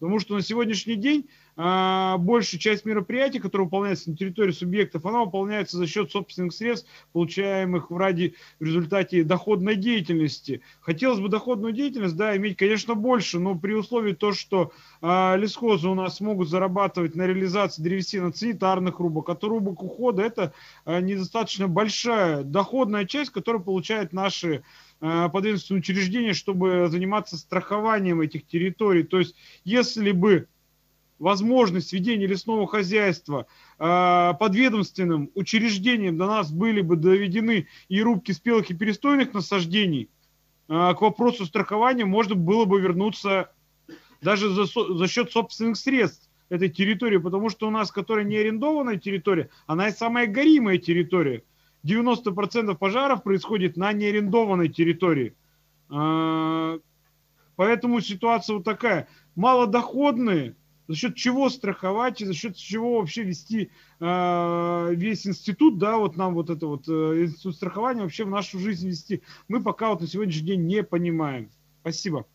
Потому что на сегодняшний день а, большая часть мероприятий, которые выполняются на территории субъектов, она выполняется за счет собственных средств, получаемых в, ради, в результате доходной деятельности. Хотелось бы доходную деятельность, да, иметь, конечно, больше, но при условии то, что а, лесхозы у нас могут зарабатывать на реализации древесины санитарных рубок, от рубок ухода, это а, недостаточно большая доходная часть, которую получают наши подведомственные учреждения, чтобы заниматься страхованием этих территорий. То есть, если бы возможность ведения лесного хозяйства э, подведомственным учреждением до нас были бы доведены и рубки спелых и перестойных насаждений, э, к вопросу страхования можно было бы вернуться даже за, за счет собственных средств этой территории, потому что у нас, которая не арендованная территория, она и самая горимая территория. 90% пожаров происходит на неарендованной территории. Поэтому ситуация вот такая. Малодоходные за счет чего страховать и за счет чего вообще вести э, весь институт, да, вот нам вот это вот э, институт страхования вообще в нашу жизнь вести, мы пока вот на сегодняшний день не понимаем. Спасибо.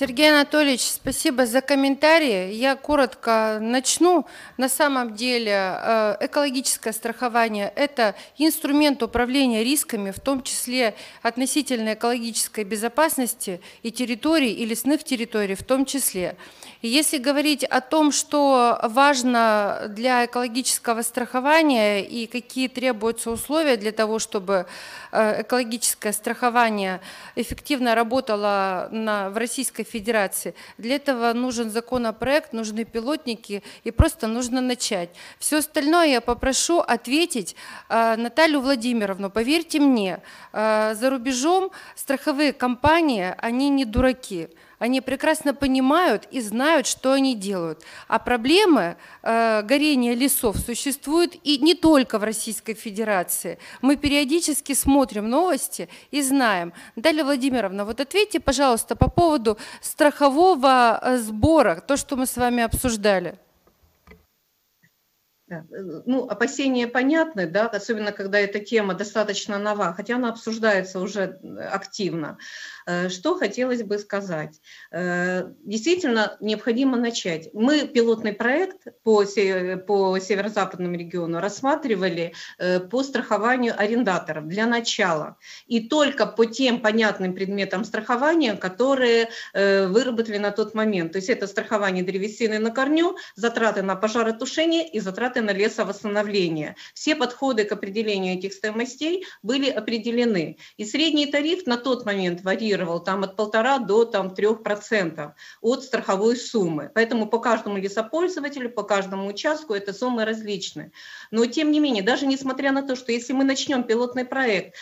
Сергей Анатольевич, спасибо за комментарии. Я коротко начну. На самом деле э, экологическое страхование – это инструмент управления рисками, в том числе относительно экологической безопасности и территорий, и лесных территорий в том числе. Если говорить о том, что важно для экологического страхования и какие требуются условия для того, чтобы э, экологическое страхование эффективно работало на, в Российской Федерации, для этого нужен законопроект, нужны пилотники и просто нужно начать. Все остальное я попрошу ответить э, Наталью Владимировну. Поверьте мне, э, за рубежом страховые компании, они не дураки. Они прекрасно понимают и знают, что они делают. А проблемы э, горения лесов существуют и не только в Российской Федерации. Мы периодически смотрим новости и знаем. Далее, Владимировна, вот ответьте, пожалуйста, по поводу страхового э, сбора, то, что мы с вами обсуждали. Э, ну, опасения понятны, да, особенно когда эта тема достаточно нова, хотя она обсуждается уже активно. Э, что хотелось бы сказать? Э, действительно, необходимо начать. Мы пилотный проект по, северо-западному региону рассматривали э, по страхованию арендаторов для начала. И только по тем понятным предметам страхования, которые выработали на тот момент. То есть это страхование древесины на корню, затраты на пожаротушение и затраты на лесовосстановление. Все подходы к определению этих стоимостей были определены. И средний тариф на тот момент варьировал варьировал там от полтора до там, 3% от страховой суммы. Поэтому по каждому лесопользователю, по каждому участку эта суммы различны. Но тем не менее, даже несмотря на то, что если мы начнем пилотный проект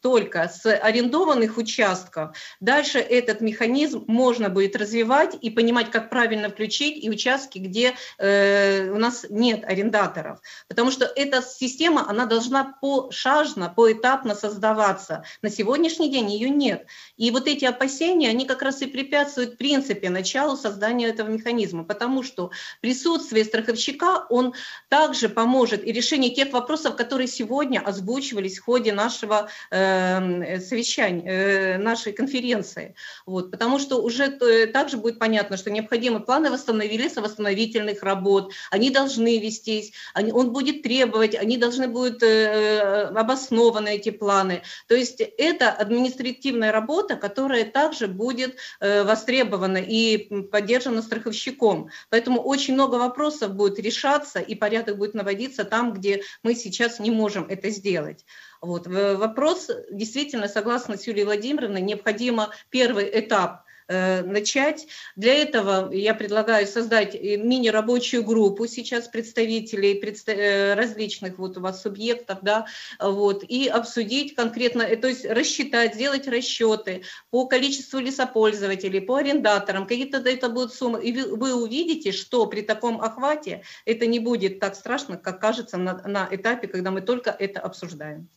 только с арендованных участков, дальше этот механизм можно будет развивать и понимать, как правильно включить и участки, где э, у нас нет арендаторов. Потому что эта система, она должна пошажно, поэтапно создаваться. На сегодняшний день ее нет. И вот эти опасения, они как раз и препятствуют в принципе началу создания этого механизма, потому что присутствие страховщика, он также поможет и решению тех вопросов, которые сегодня озвучивались в ходе нашего э, совещания, э, нашей конференции. Вот, потому что уже э, также будет понятно, что необходимы планы восстановили восстановительных работ, они должны вестись, они, он будет требовать, они должны будут э, обоснованы эти планы. То есть это административная работа, работа, которая также будет э, востребована и поддержана страховщиком. Поэтому очень много вопросов будет решаться, и порядок будет наводиться там, где мы сейчас не можем это сделать. Вот. Вопрос, действительно, согласно с Юлией Владимировной, необходимо первый этап Э, начать. Для этого я предлагаю создать э, мини-рабочую группу сейчас представителей э, различных вот у вас субъектов, да, вот, и обсудить конкретно, то есть рассчитать, сделать расчеты по количеству лесопользователей, по арендаторам, какие-то это будут суммы, и вы увидите, что при таком охвате это не будет так страшно, как кажется на, на этапе, когда мы только это обсуждаем.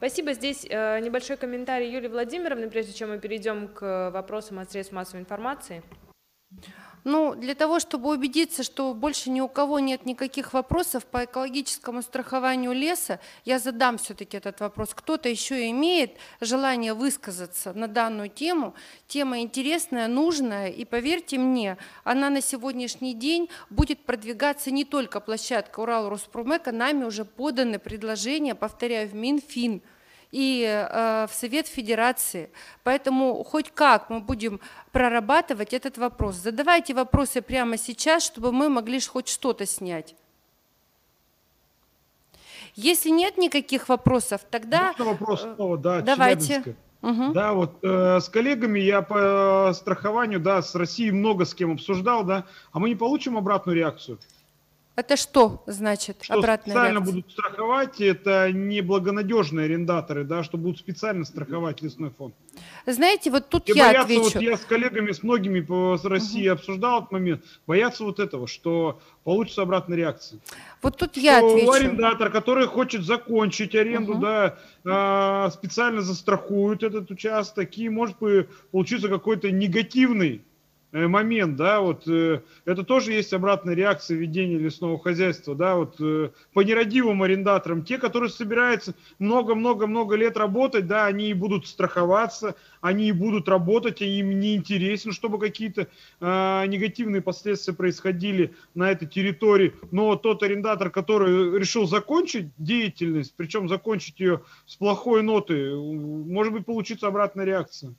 Спасибо. Здесь э, небольшой комментарий Юлии Владимировны, прежде чем мы перейдем к вопросам от средств массовой информации. Ну, для того, чтобы убедиться, что больше ни у кого нет никаких вопросов по экологическому страхованию леса, я задам все-таки этот вопрос. Кто-то еще имеет желание высказаться на данную тему. Тема интересная, нужная, и поверьте мне, она на сегодняшний день будет продвигаться не только площадка Урал Роспромека, нами уже поданы предложения, повторяю, в Минфин – и э, в Совет Федерации. Поэтому хоть как мы будем прорабатывать этот вопрос. Задавайте вопросы прямо сейчас, чтобы мы могли хоть что-то снять. Если нет никаких вопросов, тогда... Можно вопрос э, снова, да, Давайте. Угу. Да, вот э, с коллегами я по страхованию, да, с Россией много с кем обсуждал, да, а мы не получим обратную реакцию. Это что значит что обратная специально реакция? будут страховать, это неблагонадежные арендаторы, да, что будут специально страховать лесной фонд. Знаете, вот тут И я боятся, отвечу. Вот я с коллегами, с многими по России угу. обсуждал этот момент, боятся вот этого, что получится обратная реакция. Вот тут я что отвечу. арендатор, который хочет закончить аренду, угу. да, а, специально застрахует этот участок, и может получиться какой-то негативный момент, да, вот э, это тоже есть обратная реакция ведения лесного хозяйства, да, вот э, по нерадивым арендаторам, те, которые собираются много-много-много лет работать, да, они и будут страховаться, они и будут работать, и им не интересно, чтобы какие-то э, негативные последствия происходили на этой территории, но тот арендатор, который решил закончить деятельность, причем закончить ее с плохой ноты, может быть получится обратная реакция.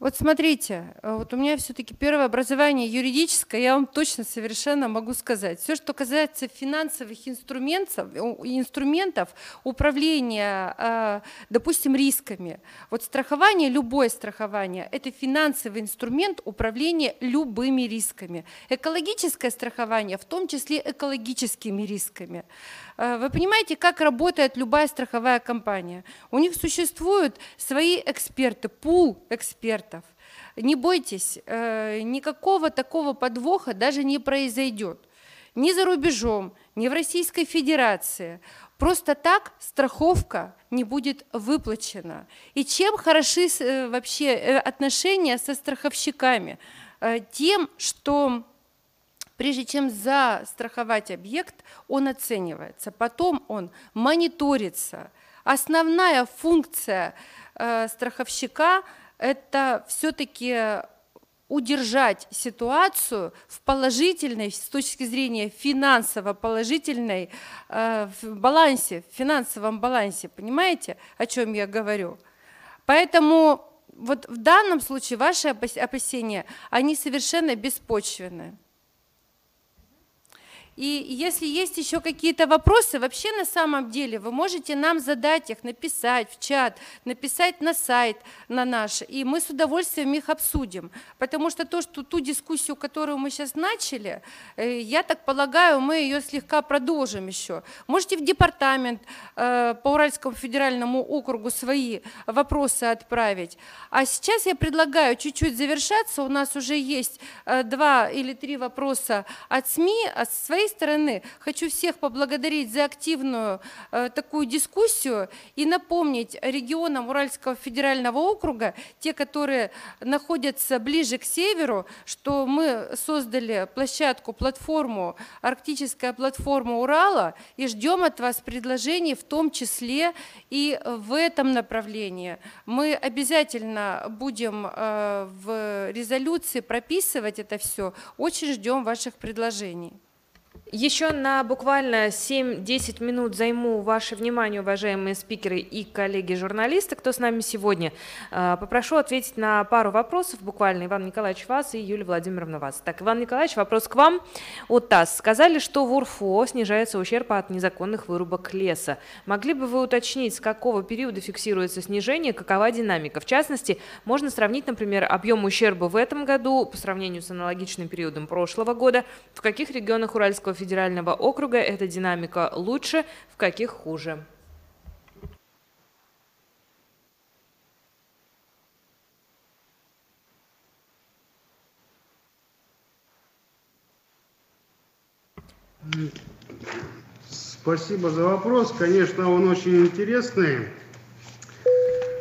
Вот смотрите, э, вот у меня все-таки первое образование юридическое, я вам точно совершенно могу сказать. Все, что касается финансовых инструментов, инструментов управления, э, допустим, рисками. Вот страхование, любое страхование, это финансовый инструмент управления любыми рисками. Экологическое страхование, в том числе экологическими рисками. Э, вы понимаете, как работает любая страховая компания? У них существуют свои эксперты, пул экспертов. Не бойтесь, э, никакого такого подвоха даже не произойдет. Ни за рубежом, ни в Российской Федерации. Просто так страховка не будет выплачена. И чем хороши э, вообще отношения со страховщиками? Тем, что Прежде чем застраховать объект, он оценивается, потом он мониторится. Основная функция э, страховщика – это все-таки удержать ситуацию в положительной, с точки зрения финансово положительной э, в балансе, в финансовом балансе. Понимаете, о чем я говорю? Поэтому вот в данном случае ваши опасения, они совершенно беспочвенны. И если есть еще какие-то вопросы, вообще на самом деле вы можете нам задать их, написать в чат, написать на сайт на наш, и мы с удовольствием их обсудим. Потому что то, что ту дискуссию, которую мы сейчас начали, э, я так полагаю, мы ее слегка продолжим еще. Можете в департамент э, по Уральскому федеральному округу свои вопросы отправить. А сейчас я предлагаю чуть-чуть завершаться. У нас уже есть э, два или три вопроса от СМИ, от своей своей стороны хочу всех поблагодарить за активную э, такую дискуссию и напомнить регионам Уральского федерального округа, те, которые находятся ближе к северу, что мы создали площадку, платформу, арктическая платформа Урала, и ждем от вас предложений, в том числе и в этом направлении. Мы обязательно будем э, в резолюции прописывать это все. Очень ждем ваших предложений. Еще на буквально 7-10 минут займу ваше внимание, уважаемые спикеры и коллеги-журналисты, кто с нами сегодня. А, попрошу ответить на пару вопросов, буквально Иван Николаевич вас и Юлия Владимировна вас. Так, Иван Николаевич, вопрос к вам от ТАСС. Сказали, что в УРФО снижается ущерб от незаконных вырубок леса. Могли бы вы уточнить, с какого периода фиксируется снижение, какова динамика? В частности, можно сравнить, например, объем ущерба в этом году по сравнению с аналогичным периодом прошлого года, в каких регионах Уральского федерального округа эта динамика лучше, в каких хуже? Спасибо за вопрос. Конечно, он очень интересный.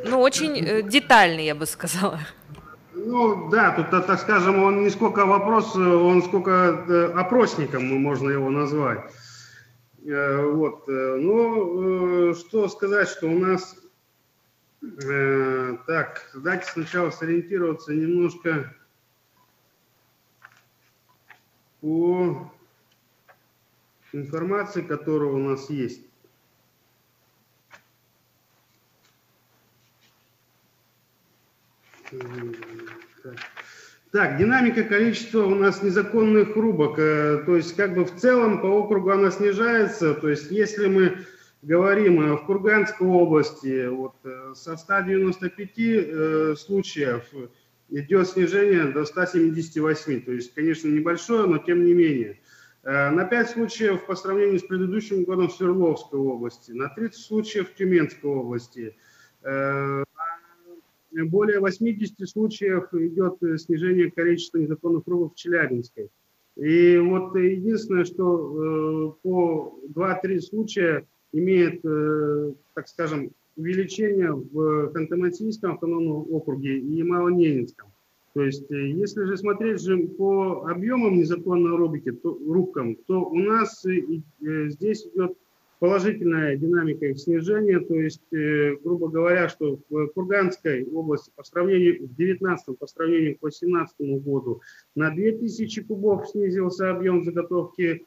Ну, очень э, детальный, я бы сказала. Ну да, тут, так скажем, он не сколько вопрос, он сколько э, опросником, можно его назвать. Э, вот. Э, ну, что сказать, что у нас... Так, давайте сначала сориентироваться немножко по информации, которая у нас есть. Так. динамика количества у нас незаконных рубок. Э, то есть как бы в целом по округу она снижается. То есть если мы говорим э, в Курганской области, вот, э, со 195 случаев идет снижение до 178. То есть, конечно, небольшое, но тем не менее. На 5 случаев по сравнению с предыдущим годом в Свердловской области, на 30 случаев в Тюменской области, более 80 случаев идет э, снижение количества незаконных рубов в Челябинской. И вот единственное, что э, по 2-3 случая имеет, э, так скажем, увеличение в Ханты-Мансийском автономном округе и Малоненецком. То есть, э, если же смотреть же по объемам незаконной рубки, то, рубкам, то у нас здесь идет положительная динамика их снижения, то есть, грубо говоря, что в Курганской области по сравнению в 19 по сравнению к 2018 году на 2000 кубов снизился объем заготовки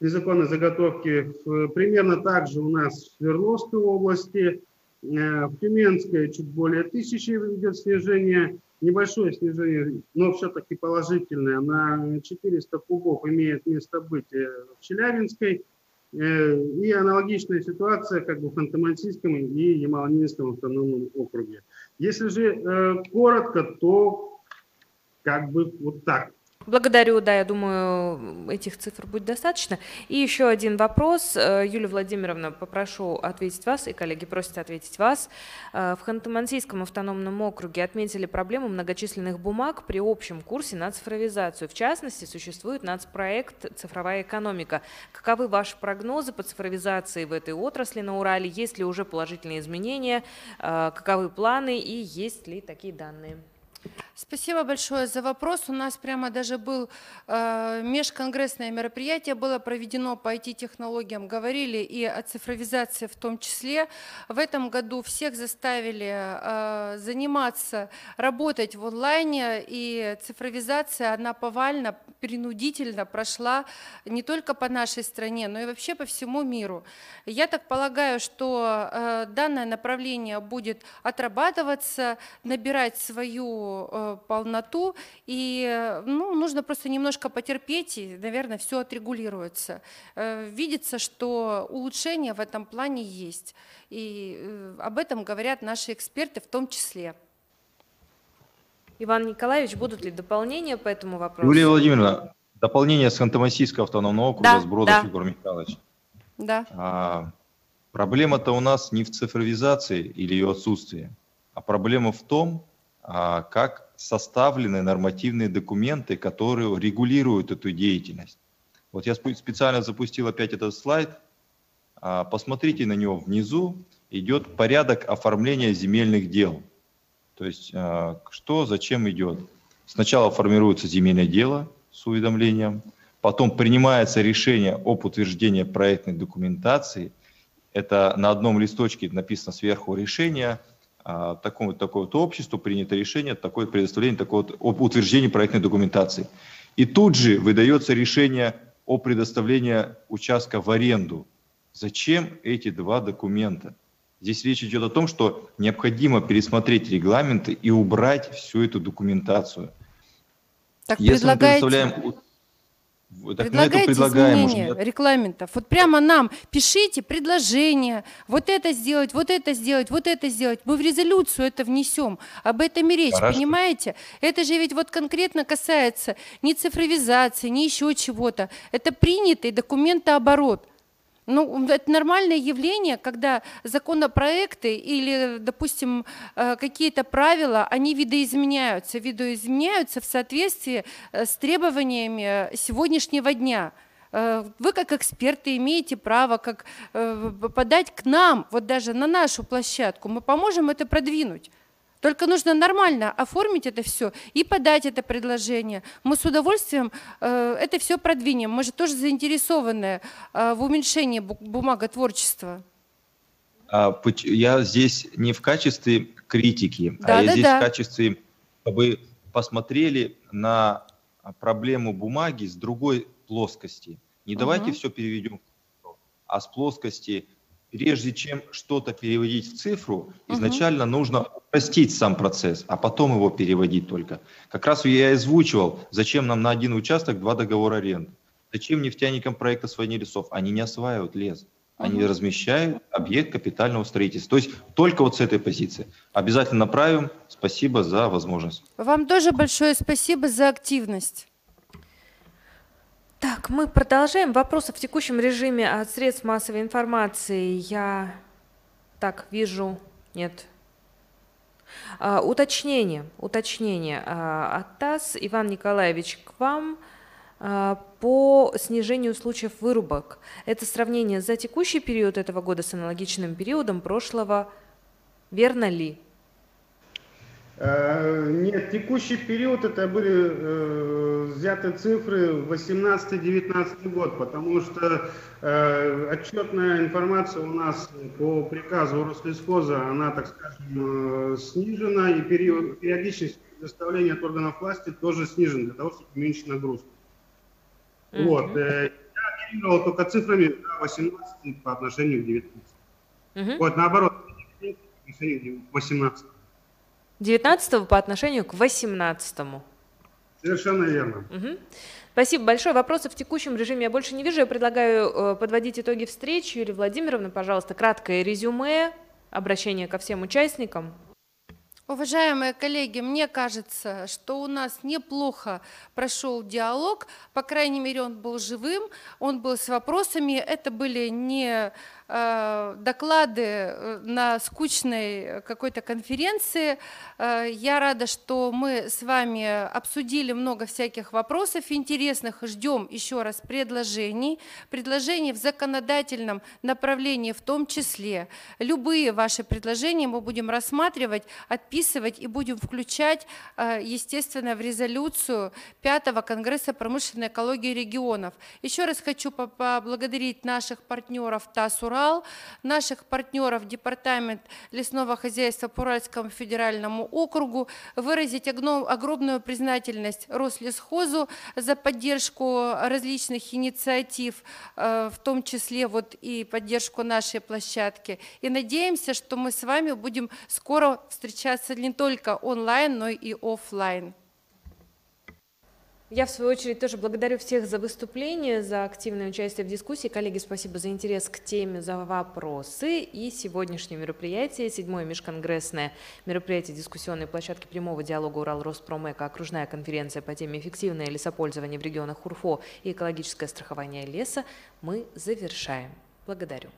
незаконной заготовки. Примерно так же у нас в Свердловской области, э, в Тюменской чуть более тысячи идет снижение, небольшое снижение, но все-таки положительное, на 400 кубов имеет место быть э, в Челябинской. Э, и аналогичная ситуация как бы в Ханты-Мансийском и Ямало-Ненецком автономном округе. Если же коротко, то как бы вот так. Благодарю, да, я думаю, этих цифр будет достаточно. И еще один вопрос. Э, Юлия Владимировна, попрошу ответить вас, и коллеги просят ответить вас. Э, в Ханты-Мансийском автономном округе отметили проблему многочисленных бумаг при общем курсе на цифровизацию. В частности, существует нацпроект «Цифровая экономика». Каковы ваши прогнозы по цифровизации в этой отрасли на Урале? Есть ли уже положительные изменения? Э, каковы планы и есть ли такие данные? Спасибо большое за вопрос. У нас прямо даже был э, межконгрессное мероприятие, было проведено по IT-технологиям, говорили и о цифровизации в том числе. В этом году всех заставили э, заниматься, работать в онлайне, и цифровизация, она повально, принудительно прошла не только по нашей стране, но и вообще по всему миру. Я так полагаю, что э, данное направление будет отрабатываться, набирать свою Э, полноту, и ну, нужно просто немножко потерпеть, и, наверное, все отрегулируется. Э, видится, что улучшения в этом плане есть, и э, об этом говорят наши эксперты в том числе. Иван Николаевич, будут ли дополнения по этому вопросу? Юлия Владимировна, дополнение с Ханты-Мансийского автономного округа, да, с Бродов да. Егор Михайлович. Да. А, проблема-то у нас не в цифровизации или ее отсутствии, а проблема в том, как составлены нормативные документы, которые регулируют эту деятельность. Вот я специально запустил опять этот слайд. А, посмотрите на него внизу. Идет порядок оформления земельных дел. То есть а, что, зачем идет. Сначала формируется земельное дело с уведомлением, потом принимается решение об утверждении проектной документации. Это на одном листочке написано сверху решение – а, такому такое то обществу принято решение, такое предоставление, такое вот, об утверждении проектной документации. И тут же выдается решение о предоставлении участка в аренду. Зачем эти два документа? Здесь речь идет о том, что необходимо пересмотреть регламенты и убрать всю эту документацию. Так Если мы предлагаем так Предлагайте изменения уже. регламентов. Вот прямо нам пишите предложения, вот это сделать, вот это сделать, вот это сделать. Мы в резолюцию это внесем. Об этом и речь, Хорошо. понимаете? Это же ведь вот конкретно касается не цифровизации, не еще чего-то. Это принятый документооборот. Ну, это нормальное явление, когда законопроекты или, допустим, э, какие-то правила, они видоизменяются, видоизменяются в соответствии э, с требованиями сегодняшнего дня. Э, вы как эксперты имеете право как подать к нам, вот даже на нашу площадку, мы поможем это продвинуть. Только нужно нормально оформить это все и подать это предложение. Мы с удовольствием э, это все продвинем. Мы же тоже заинтересованы э, в уменьшении бумаготворчества. А, я здесь не в качестве критики, да, а я да, здесь да. в качестве, чтобы посмотрели на проблему бумаги с другой плоскости. Не угу. давайте все переведем, а с плоскости прежде чем что-то переводить в цифру, изначально угу. нужно упростить сам процесс, а потом его переводить только. Как раз я и озвучивал, зачем нам на один участок два договора аренды. Зачем нефтяникам проекта «Освоение лесов»? Они не осваивают лес. Они угу. размещают объект капитального строительства. То есть только вот с этой позиции. Обязательно направим. Спасибо за возможность. Вам тоже большое спасибо за активность. Так, мы продолжаем. Вопросы в текущем режиме от средств массовой информации. Я так вижу, нет. А, уточнение, уточнение а, от ТАСС. Иван Николаевич, к вам а, по снижению случаев вырубок. Это сравнение за текущий период этого года с аналогичным периодом прошлого. Верно ли? Э, нет, текущий период это были э, взяты цифры 18-19 год, потому что э, отчетная информация у нас по приказу Рослесхоза, она, так скажем, э, снижена, и период, периодичность предоставления от органов власти тоже снижена для того, чтобы уменьшить нагрузку. Mm-hmm. Вот. Э, я оперировал только цифрами да, 18 по отношению к 19. Mm-hmm. Вот, наоборот, по отношению к 18. 19 по отношению к 18. Совершенно верно. Угу. Спасибо большое. Вопросов в текущем режиме я больше не вижу. Я предлагаю э, подводить итоги встречи. Юлия Владимировна, пожалуйста, краткое резюме, обращение ко всем участникам. Уважаемые коллеги, мне кажется, что у нас неплохо прошел диалог, по крайней мере, он был живым, он был с вопросами, это были не доклады э, на скучной какой-то конференции. Э, я рада, что мы с вами обсудили много всяких вопросов интересных. Ждем еще раз предложений. Предложений в законодательном направлении в том числе. Любые ваши предложения мы будем рассматривать, отписывать и будем включать, естественно, в резолюцию пятого Конгресса промышленной экологии регионов. Еще раз хочу поблагодарить наших партнеров ТАСС Урал, наших партнеров Департамент лесного хозяйства по Уральскому федеральному округу, выразить огромную признательность Рослесхозу за поддержку различных инициатив, э, в том числе вот и поддержку нашей площадки. И надеемся, что мы с вами будем скоро встречаться не только онлайн, но и офлайн. Я, в свою очередь, тоже благодарю всех за выступление, за активное участие в дискуссии. Коллеги, спасибо за интерес к теме, за вопросы. И сегодняшнее мероприятие, седьмое межконгрессное мероприятие дискуссионной площадки прямого диалога Урал Роспромека, окружная конференция по теме эффективное лесопользование в регионах УРФО и экологическое страхование леса, мы завершаем. Благодарю.